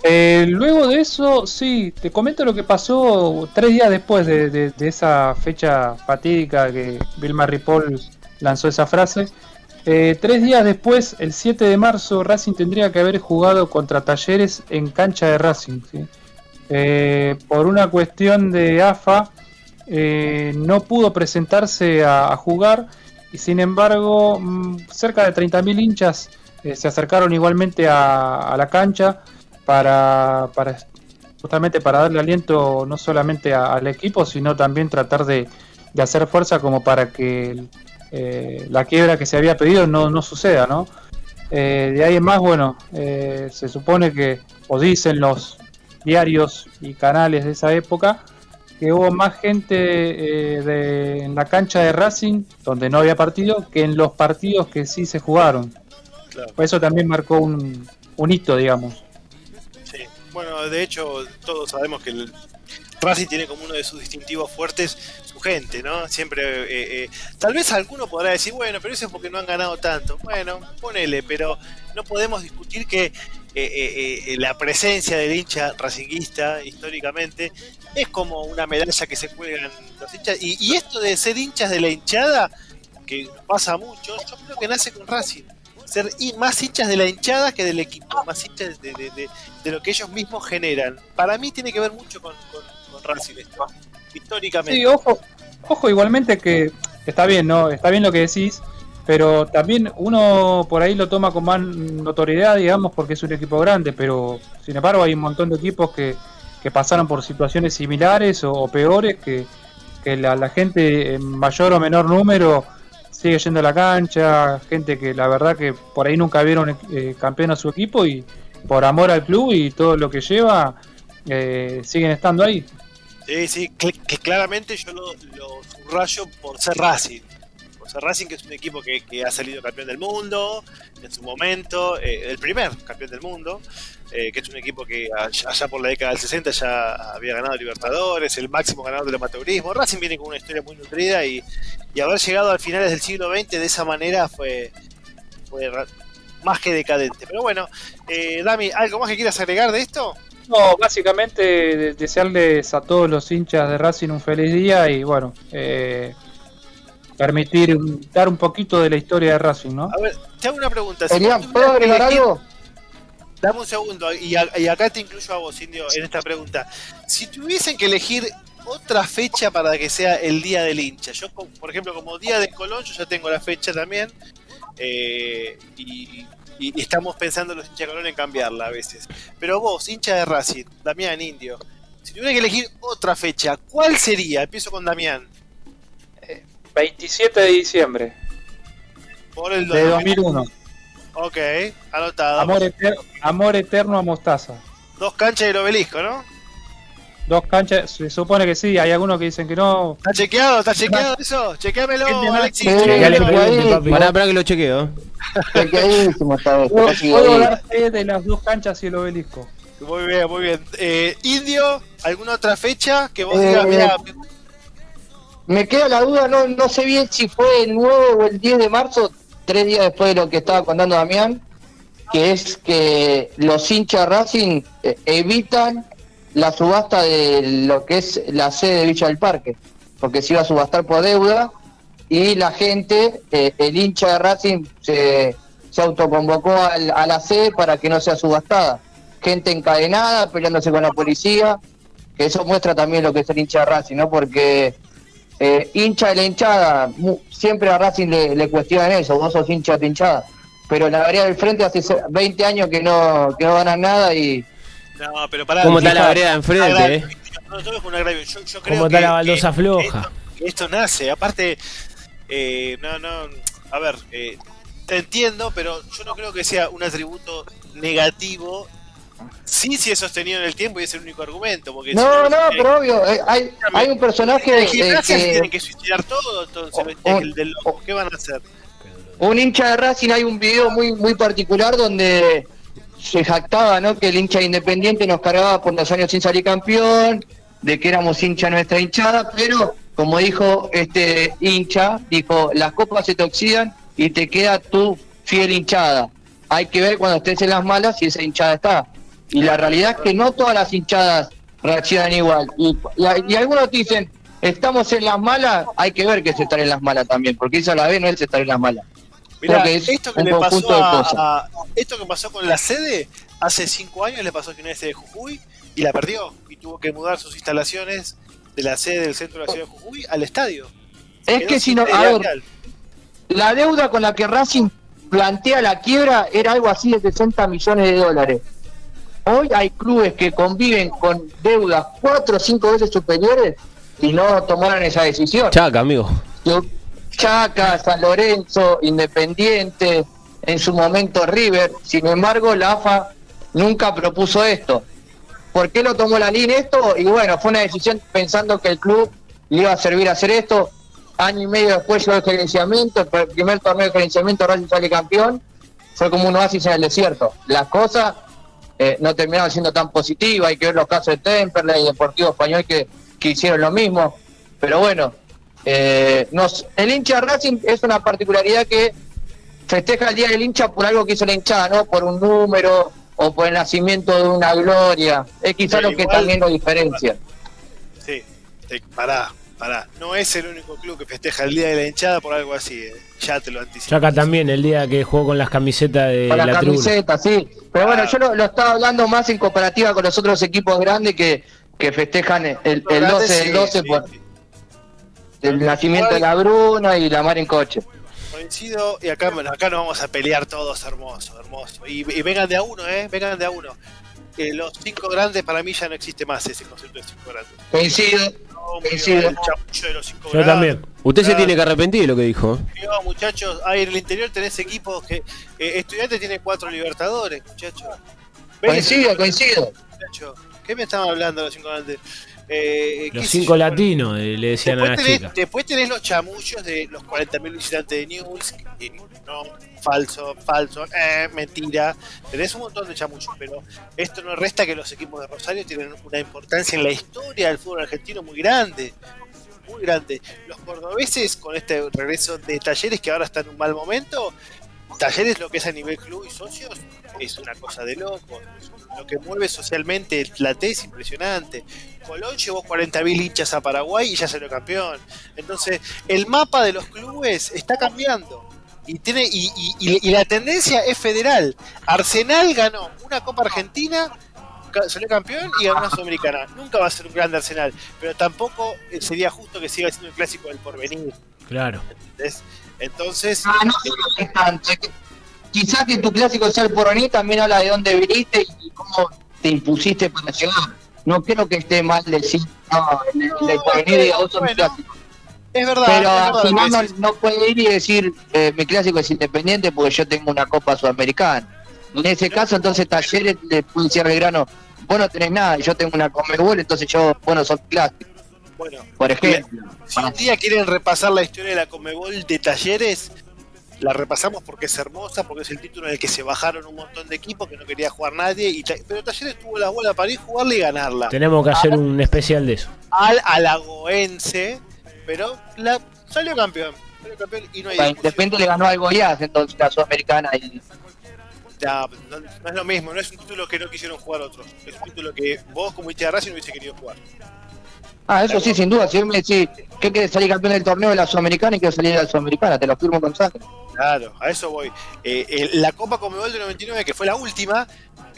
Eh, luego de eso, sí, te comento lo que pasó tres días después de, de- de esa fecha fatídica que Vilma Ripoll lanzó esa frase. Eh, tres días después, el 7 de marzo, Racing tendría que haber jugado contra Talleres en cancha de Racing. Eh, por una cuestión de AFA, eh, no pudo presentarse a, jugar y sin embargo, mm, cerca de 30.000 hinchas se acercaron igualmente a, la cancha para, justamente para darle aliento no solamente al equipo, sino también tratar de, de hacer fuerza como para que eh, la quiebra que se había pedido no, no suceda, ¿no? Eh, de ahí en más, bueno, eh, se supone que, o dicen los diarios y canales de esa época, que hubo más gente eh, de- en la cancha de Racing, donde no había partido, que en los partidos que sí se jugaron. Claro. Eso también marcó un, un hito, digamos. Sí. Bueno, de hecho, todos sabemos que el Racing tiene como uno de sus distintivos fuertes su gente, ¿no? Siempre, eh, eh, tal vez alguno podrá decir, bueno, pero eso es porque no han ganado tanto. Bueno, ponele, pero no podemos discutir que eh, eh, eh, la presencia del hincha racinguista históricamente es como una medalla que se cuelgan los hinchas. Y, y esto de ser hinchas de la hinchada, que pasa mucho, yo creo que nace con Racing. Ser más hinchas de la hinchada que del equipo, más hinchas de, de- de- de lo que ellos mismos generan. Para mí tiene que ver mucho con, con Racing históricamente. Ojo, ojo igualmente que está bien, ¿no? Está bien lo que decís, pero también uno por ahí lo toma con más notoriedad, digamos, porque es un equipo grande, pero sin embargo hay un montón de equipos que, que pasaron por situaciones similares o, o peores, que, que la, la gente en mayor o menor número sigue yendo a la cancha, gente que la verdad que por ahí nunca vieron eh, campeón a su equipo y por amor al club y todo lo que lleva, eh, siguen estando ahí. Sí, sí, que claramente yo lo, lo subrayo por ser Racing. Por ser Racing, que es un equipo que, que ha salido campeón del mundo en su momento, eh, el primer campeón del mundo, eh, que es un equipo que allá, por la década del 60 ya había ganado Libertadores, el máximo ganador del amateurismo. Racing viene con una historia muy nutrida y, y haber llegado a finales del siglo XX de esa manera fue, fue más que decadente. Pero bueno, eh, Dami, ¿algo más que quieras agregar de esto? No, básicamente de- desearles a todos los hinchas de Racing un feliz día y bueno, eh, permitir un- dar un poquito de la historia de Racing, ¿no? A ver, te hago una pregunta. Vos ¿puedo agregar algo? Dame un segundo, y, a- y acá te incluyo a vos, Indio, en esta pregunta. Si tuviesen que elegir otra fecha para que sea el día del hincha, yo, por ejemplo, como día de Colón, yo ya tengo la fecha también, eh, y, y estamos pensando los hinchas Colón en cambiarla a veces. Pero vos, hincha de Racing, Damián Indio, si tuviera que elegir otra fecha, ¿cuál sería? Empiezo con Damián. 27 de diciembre Por el de 2001. Ok, anotado. Amor, eter- amor eterno a Mostaza. Dos canchas del obelisco, ¿no? Dos canchas, se supone que sí, hay algunos que dicen que no. ¿Está chequeado? ¿Está chequeado eso? Más- Alexis. Pará, pará que lo chequeo. Chequeadísimo esta vez. Puedo, de las dos canchas y el obelisco. Muy bien, muy bien. Eh, Indio, ¿alguna otra fecha que vos Eh, digas, mira, Me queda la duda, no, no sé bien si fue el 9 o el 10 de marzo, tres días después de lo que estaba contando Damián, que es que los hinchas Racing eh, evitan la subasta de lo que es la sede de Villa del Parque, porque se iba a subastar por deuda y la gente, eh, el hincha de Racing se, se autoconvocó al- a la sede para que no sea subastada. Gente encadenada, peleándose con la policía, que eso muestra también lo que es el hincha de Racing, ¿no? Porque eh, hincha de la hinchada, mu- siempre a Racing le, le cuestionan eso, vos sos hincha de hinchada. Pero la vereda del frente hace se- 20 años que no, que no ganan nada y no, pero pará. ¿Cómo está la vereda enfrente, eh? No, es un agravio. Yo, yo creo ¿Cómo está que- la baldosa que- floja? Que esto, que esto nace. Aparte, eh, no, no. A ver, eh, te entiendo, pero yo no creo que sea un atributo negativo. Sí, sí es sostenido en el tiempo y es el único argumento. Porque si No, no, eh, pero obvio, eh, hay, hay un personaje en eh, gimnasia se tienen que que suicidar todo, entonces, O- el del loco, ¿qué van a hacer? un hincha de Racing hay un video muy muy particular donde se jactaba, ¿no? Que el hincha independiente nos cargaba por dos años sin salir campeón, de que éramos hincha nuestra hinchada, pero como dijo este hincha, dijo, las copas se te oxidan y te queda tu fiel hinchada. Hay que ver cuando estés en las malas si esa hinchada está. Y la realidad es que no todas las hinchadas reaccionan igual. Y, y- y algunos dicen, estamos en las malas, hay que ver que es estar en las malas también, porque eso a la vez no es estar en las malas. Mirá, Creo que es esto que le pasó a- esto que pasó con la sede hace cinco años le pasó a Gimnasia de Jujuy y la perdió y tuvo que mudar sus instalaciones de la sede del centro de la ciudad de Jujuy al estadio. Se Es que si no, a ver, la deuda con la que Racing plantea la quiebra era algo así de 60 millones de dólares. Hoy hay clubes que conviven con deudas cuatro o cinco veces superiores y no tomaron esa decisión. Chaca, amigo. Chaca, San Lorenzo, Independiente, en su momento River. Sin embargo, la AFA nunca propuso esto. ¿Por qué lo tomó la línea esto? Y bueno, fue una decisión pensando que el club le iba a servir a hacer esto. Año y medio después llegó el gerenciamiento, el primer torneo de gerenciamiento Racing sale campeón. Fue como un oasis en el desierto. Las cosas eh, no terminaron siendo tan positivas. Hay que ver los casos de Temperley y Deportivo Español que, hicieron lo mismo. Pero bueno, eh, el hincha Racing es una particularidad que festeja el día del hincha por algo que hizo la hinchada, no por un número o por el nacimiento de una gloria. Es quizá Pero lo que también lo diferencia. Sí, eh, pará, pará. No es el único club que festeja el día de la hinchada por algo así. eh. Ya te lo anticipo. Chaca también, el día que jugó con las camisetas de Con la, la tribuna. camiseta, sí. Pero bueno, Ah. yo lo, lo estaba hablando más en comparativa con los otros equipos grandes que, que festejan el, el 12 del 12 Sí, por sí. el nacimiento de la Bruna y la mar en coche. Coincido, y acá, bueno, acá nos vamos a pelear todos, hermoso, hermoso. Y, y vengan de a uno, ¿eh? Vengan de a uno. Eh, los cinco grandes, para mí ya no existe más ese concepto de cinco grandes. Coincido. No, Coincido. de los cinco Yo grandes. también. Usted se tiene que arrepentir de lo que dijo. No, muchachos, ahí en el interior tenés equipos que. Eh, estudiantes tiene cuatro libertadores, muchachos. Coincido, coincido. muchacho. ¿Qué me estaban hablando los cinco grandes? Eh, Los cinco yo, latinos, eh, le decían a la tenés, chica. después tenés los chamullos de los 40.000 visitantes de News. y no, falso, falso, eh, mentira. Tenés un montón de chamullos, pero esto no resta que los equipos de Rosario tienen una importancia en la historia del fútbol argentino muy grande. Muy grande. Los cordobeses, con este regreso de talleres que ahora está en un mal momento, talleres lo que es a nivel club y socios es una cosa de loco. Lo que mueve socialmente el Platé es impresionante. Colón llevó 40.000 hinchas a Paraguay y ya salió campeón. Entonces, el mapa de los clubes está cambiando. Y, tiene, y, y- y- y la tendencia es federal. Arsenal ganó una Copa Argentina, salió campeón y ganó una Sudamericana. Nunca va a ser un grande Arsenal, pero tampoco eh, sería justo que siga siendo el clásico del porvenir. Claro. ¿entendés? Entonces, Ah, no tanto. Quizás que tu clásico sea el porvenir también habla de dónde viniste y cómo te impusiste para llegar. No creo que esté mal decir, no, el, el del porvenir diga, vos Bueno, clásico. es verdad. Pero al final no, no puede ir y decir, eh, mi clásico es independiente porque yo tengo una Copa Sudamericana. En ese caso, entonces Talleres le puede decir al grano, vos no tenés nada, yo tengo una Comebol, entonces yo, bueno, sos clásico, Bueno, por ejemplo. Si un día quieren repasar la historia de la Comebol de Talleres, la repasamos porque es hermosa, porque es el título en el que se bajaron un montón de equipos que no quería jugar nadie, y Ta- pero Talleres tuvo la bola para ir jugarla y ganarla. Tenemos que hacer un especial de eso. Al Alagoense, pero la, salió campeón. Salió campeón y no hay. Independiente le ganó al Goiás, entonces la Sudamericana. Y, Ya, no, no es lo mismo, no es un título que no quisieron jugar otros. Es un título que vos, como hincha de Racing, no hubiese querido jugar. Ah, eso sí, sin duda. Si me decís, ¿qué querés salir campeón del torneo de la Sudamericana y quiero salir de la Sudamericana? Te lo firmo con sangre. Claro, a eso voy. Eh, eh, la Copa Comebol de 99, que fue la última,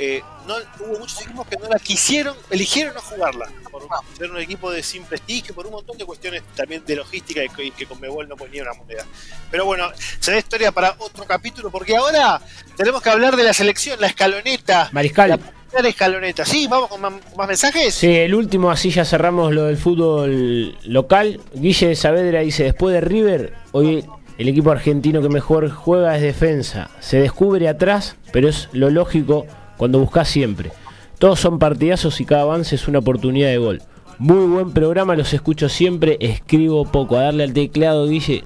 eh, no, hubo muchos equipos que no la quisieron, eligieron no jugarla, por ser un equipo de sin prestigio, por un montón de cuestiones también de logística y que, que Conmebol no ponía una moneda. Pero bueno, será historia para otro capítulo, porque ahora tenemos que hablar de la selección, la escaloneta. Mariscal. La escaloneta. Sí, vamos con más, con más mensajes. Sí, el último, así ya cerramos lo del fútbol local. Guille de Saavedra dice, después de River, hoy el equipo argentino que mejor juega es defensa. Se descubre atrás, pero es lo lógico cuando buscas siempre. Todos son partidazos y cada avance es una oportunidad de gol. Muy buen programa, los escucho siempre, escribo poco. A darle al teclado, Guille.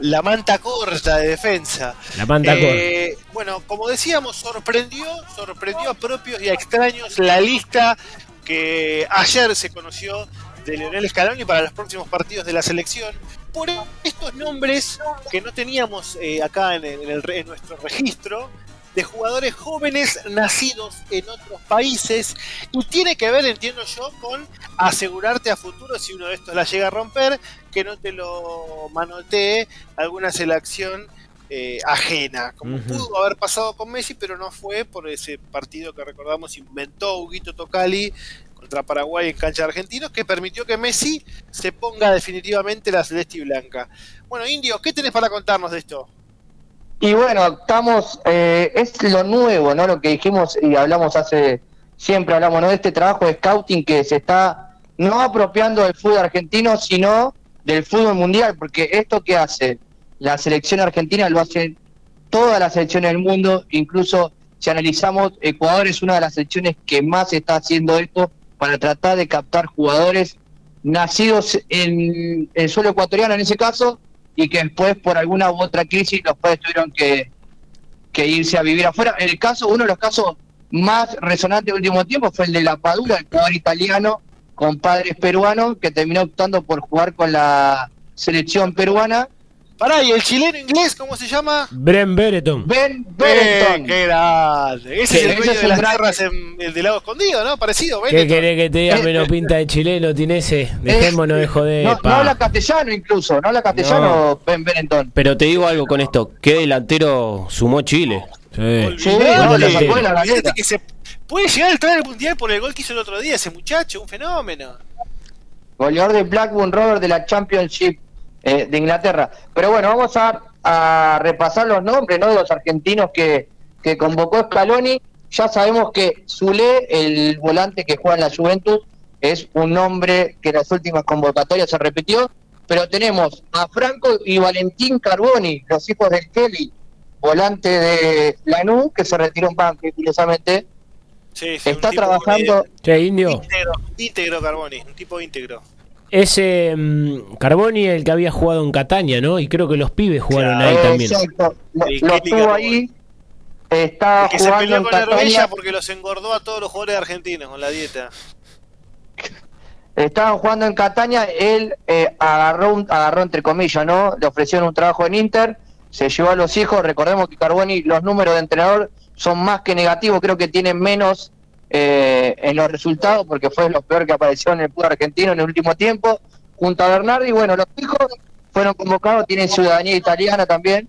La manta corta de defensa. La manta Eh, Bueno, como decíamos, sorprendió, sorprendió a propios y a extraños la lista que ayer se conoció de Leonel Scaloni para los próximos partidos de la selección. Por estos nombres que no teníamos eh, acá en, el- en el re- en nuestro registro de jugadores jóvenes nacidos en otros países y tiene que ver, entiendo yo, con asegurarte a futuro si uno de estos la llega a romper, que no te lo manotee alguna selección eh, ajena, como pudo haber pasado con Messi, pero no fue por ese partido que recordamos inventó Huguito Tocali contra Paraguay en cancha de argentinos, que permitió que Messi se ponga definitivamente la celeste y blanca. Bueno, Indio, ¿qué tenés para contarnos de esto? Y bueno, estamos, eh, es lo nuevo, ¿no? Lo que dijimos y hablamos hace, siempre hablamos, ¿no? De este trabajo de scouting que se está no apropiando del fútbol argentino, sino del fútbol mundial, porque esto que hace la selección argentina lo hacen todas las selecciones del mundo, incluso si analizamos, Ecuador es una de las selecciones que más está haciendo esto para tratar de captar jugadores nacidos en el suelo ecuatoriano en ese caso, y que después por alguna u otra crisis los padres tuvieron que, que irse a vivir afuera. El caso, uno de los casos más resonantes del último tiempo fue el de la Padula, el jugador italiano con padres peruanos que terminó optando por jugar con la selección peruana. Pará, ¿y el chileno inglés cómo se llama? Bren Bereton. Ben Eh, Berenton. qué grande. Ese Sí, es el dueño de las tierras en el del lago escondido, ¿no? Parecido, ¿Qué Benetton. querés que te diga Eh, menos pinta de chileno, tiene ese? Dejémonos de joder, no, no habla castellano incluso, no habla castellano Ben Berenton. Pero te digo algo con esto, ¿qué delantero sumó Chile? Sí. Sí, no, sacó de la que se puede llegar a entrar al mundial por el gol que hizo el otro día ese muchacho, un fenómeno. goleador de Blackburn Rovers de la Championship eh, de Inglaterra. Pero bueno, vamos a, a repasar los nombres ¿no? de los argentinos que, que convocó Scaloni. Ya sabemos que Zule, el volante que juega en la Juventus, es un nombre que en las últimas convocatorias se repitió. Pero tenemos a Franco y Valentín Carboni, los hijos del Kelly, volante de Lanús, que se retiró un banco, curiosamente. Sí, sí, un Está tipo trabajando... Che, Indio, íntegro, íntegro Carboni, un tipo íntegro. Ese mm, Carboni el que había jugado en Catania, ¿no? Y creo que los pibes jugaron Claro. ahí Eh, también. Exacto. Lo, lo Kelly tuvo Carboni. ahí. Está El que se jugando peleó en con Herbella Catania. porque los engordó a todos los jugadores argentinos con la dieta. Estaban jugando en Catania. Él eh, agarró, un- agarró, entre comillas, ¿no? Le ofrecieron un trabajo en Inter. Se llevó a los hijos. Recordemos que Carboni, los números de entrenador son más que negativos. Creo que tiene menos eh, en los resultados porque fue lo peor que apareció en el fútbol argentino en el último tiempo. Junto a Bernardi, bueno, los hijos fueron convocados. Tienen ciudadanía italiana también.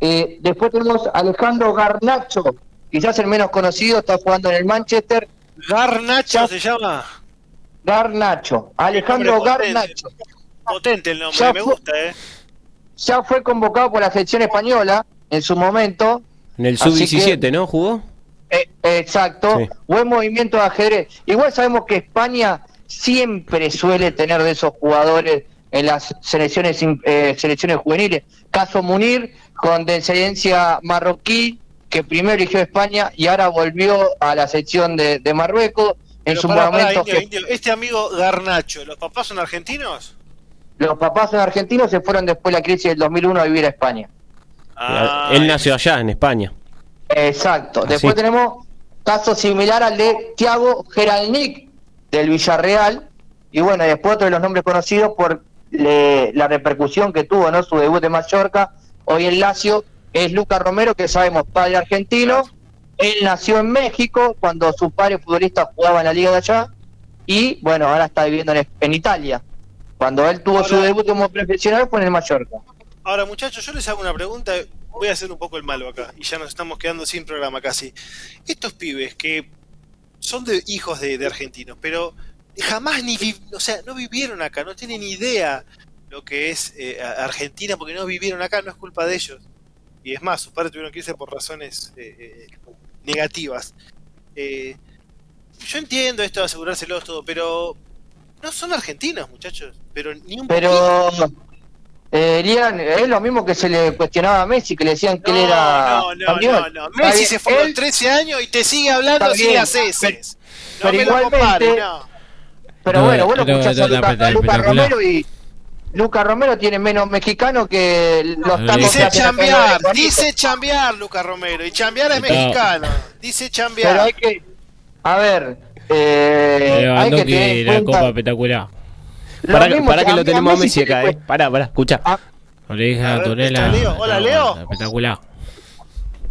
Eh, después tenemos a Alejandro Garnacho, quizás el menos conocido, está jugando en el Manchester. Garnacho Ya- se llama. Garnacho, Alejandro potente. Garnacho. Potente el nombre, Ya me fue- gusta, ¿eh? Ya fue convocado por la selección española en su momento. En el Así sub-17, ¿no? ¿Jugó? Eh, exacto, Sí. buen movimiento de ajedrez. Igual sabemos que España siempre suele tener de esos jugadores en las selecciones eh, selecciones juveniles. Caso Munir, con descendencia marroquí, que primero eligió España y ahora volvió a la selección de, de Marruecos. En Pero su momento, Indio, Indio, Este amigo Garnacho, ¿los papás son argentinos? los papás son argentinos, se fueron después de la crisis del 2001 a vivir a España. Ah, Él nació allá, en España. Exacto. Así. Después tenemos caso similar al de Thiago Geralnik del Villarreal. Y bueno, después otro de los nombres conocidos por le- la repercusión que tuvo, ¿no? Su debut en Mallorca, hoy en Lazio, es Lucas Romero, que sabemos, padre argentino. Él nació en México cuando su padre futbolista jugaba en la liga de allá. Y bueno, ahora está viviendo en, en Italia. Cuando él tuvo su debut como profesional fue en el Mallorca. Ahora, muchachos, yo les hago una pregunta. Voy a hacer un poco el malo acá. Y ya nos estamos quedando sin programa casi. Estos pibes que son de hijos de, de argentinos, pero jamás ni vi- o sea, no vivieron acá, no tienen idea lo que es eh, Argentina porque no vivieron acá, no es culpa de ellos. Y es más, sus padres tuvieron que irse por razones eh, eh, negativas. Eh, yo entiendo esto de asegurárselos todo, pero no son argentinos, muchachos. Pero ni un poquito. Pero eh, Elian, es lo mismo que se le cuestionaba a Messi, que le decían que no, él era. no, no, campeón. no, no. Messi bien, se fue a él- los 13 años y te sigue hablando sin las heces. No pero igualmente-. Pero No, bueno, bueno, no, escuchás a Lucas. Romero y. Lucas Romero tiene menos mexicano que los tacos Dice chambear, dice chambear Lucas Romero. Y chambear es mexicano. Dice Pero chambear. hay que. A ver. Eh, hay que tener en la cuenta copa espectacular. Para, mismo para que a lo tenemos a Messi acá, eh. Pará, pará, escucha. a- Oreja, A. ¿está Leo? Hola, Leo. Espectacular.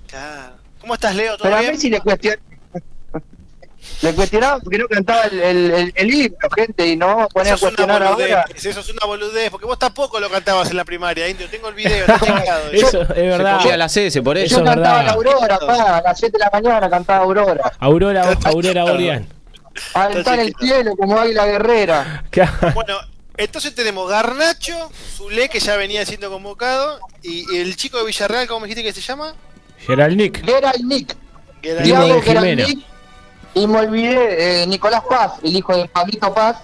Claro. ¿Cómo estás, Leo? ¿Todo Pero a bien? Messi le cuestionaba. Le cuestionaba porque no cantaba el, el, el, el himno, gente, y no vamos a poner a Eso es una cuestionar ahora. boludez, eso es una boludez, porque vos tampoco lo cantabas en la primaria, Indio. Tengo el video, está chequeado. Eso es verdad. Se CS, por Eso eso. Yo es cantaba verdad. la Aurora, pa, a las 7 de la mañana cantaba Aurora. Aurora, Aurora Orián. Alta en el cielo como águila guerrera. Bueno, entonces tenemos Garnacho, Zule, que ya venía siendo convocado, y, y el chico de Villarreal, ¿cómo me dijiste que se llama? Gerald Nick. Gerald Nick. Gerald Nick, y me olvidé, eh, Nicolás Paz, el hijo de Pablito Paz,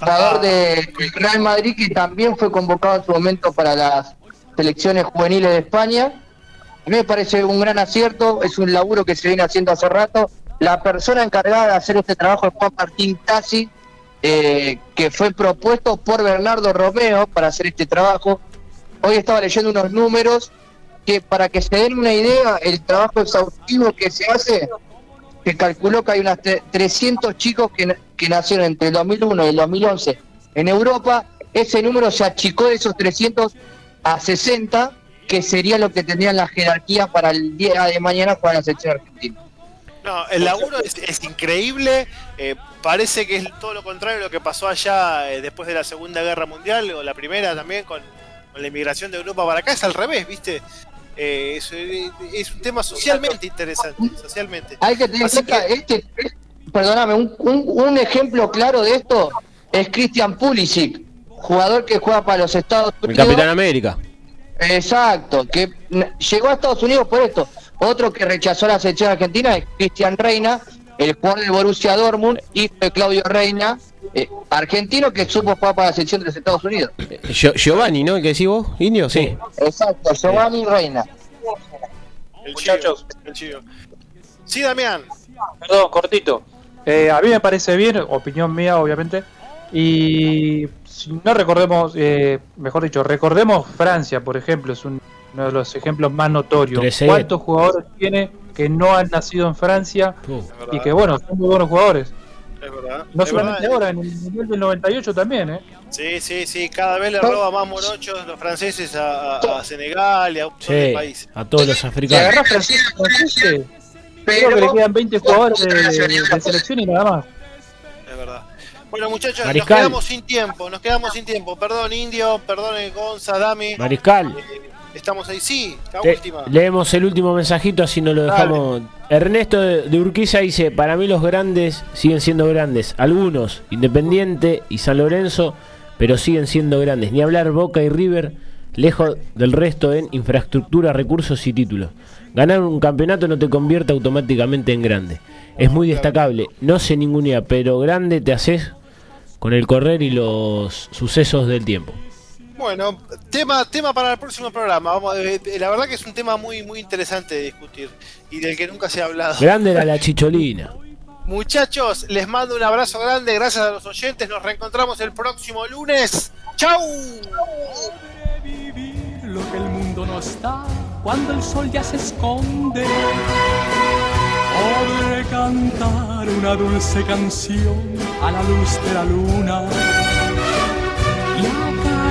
jugador Ah. de Real Madrid, que también fue convocado en su momento para las selecciones juveniles de España. A mí me parece un gran acierto, es un laburo que se viene haciendo hace rato. La persona encargada de hacer este trabajo es Juan Martín Tassi, eh, que fue propuesto por Bernardo Romeo para hacer este trabajo. Hoy estaba leyendo unos números que para que se den una idea, el trabajo exhaustivo que se hace, que calculó que hay tre- 300 chicos que, que nacieron entre el 2001 y el 2011 en Europa, ese número se achicó de esos 300 a 60, que sería lo que tendrían la jerarquía para el día de mañana para la selección argentina. No, el laburo es, es increíble. eh, parece que es todo lo contrario de lo que pasó allá eh, después de la Segunda Guerra Mundial o la primera también con, con la inmigración de Europa para acá. Es al revés, ¿viste? Eh, es, es un tema socialmente interesante. Socialmente. Hay que tener en cuenta, este, es- perdóname, un, un- un ejemplo claro de esto es Christian Pulisic, jugador que juega para los Estados El Unidos. Capitán América. Exacto, que llegó a Estados Unidos por esto. Otro que rechazó la selección argentina es Cristian Reina, el jugador del Borussia Dortmund, hijo de Claudio Reina, eh, argentino que supo jugar para la selección de los Estados Unidos. Gio- Giovanni, ¿no? ¿El que decís vos? ¿Indio? Sí. Exacto, Giovanni Reina. El Muchachos. chivo, el chivo. Sí, Damián. Perdón, cortito. Eh, a mí me parece bien, opinión mía, obviamente. Y si no recordemos, eh, mejor dicho, recordemos Francia, por ejemplo, es un- uno de los ejemplos más notorios. ¿Cuántos jugadores tiene que no han nacido en Francia Uh, y que, bueno, son muy buenos jugadores? es verdad. No es solamente verdad. ahora, en el Mundial del 98 también, ¿eh? Sí, sí, sí. Cada vez le roba más morochos los franceses a, a- a Senegal y a de sí, países. a todos los africanos. agarrás franceses, franceses, creo que le quedan 20 jugadores de, de selección y nada más. Es verdad. Bueno, muchachos, Mariscal. nos quedamos sin tiempo, nos quedamos sin tiempo. Perdón, Indio, perdón, Gonza, Dami. Mariscal, Estamos ahí, sí, la te- última. leemos el último mensajito, así no lo dejamos. Ernesto de, de Urquiza dice: Para mí, los grandes siguen siendo grandes. Algunos, Independiente y San Lorenzo, pero siguen siendo grandes. Ni hablar Boca y River, lejos del resto en infraestructura, recursos y títulos. Ganar un campeonato no te convierte automáticamente en grande. Es muy destacable, no sé ninguna idea, pero grande te haces con el correr y los sucesos del tiempo. Bueno, tema, tema para el próximo programa. Vamos, eh, eh, la verdad que es un tema muy, muy interesante de discutir y del que nunca se ha hablado. Grande era la chicholina. Muchachos, les mando un abrazo grande, gracias a los oyentes. Nos reencontramos el próximo lunes. ¡Chau! vivir lo que el mundo no está cuando el sol ya se esconde. Podré cantar una dulce canción a la luz de la luna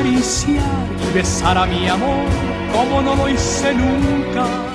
acariciar y besar a mi amor como no lo hice nunca.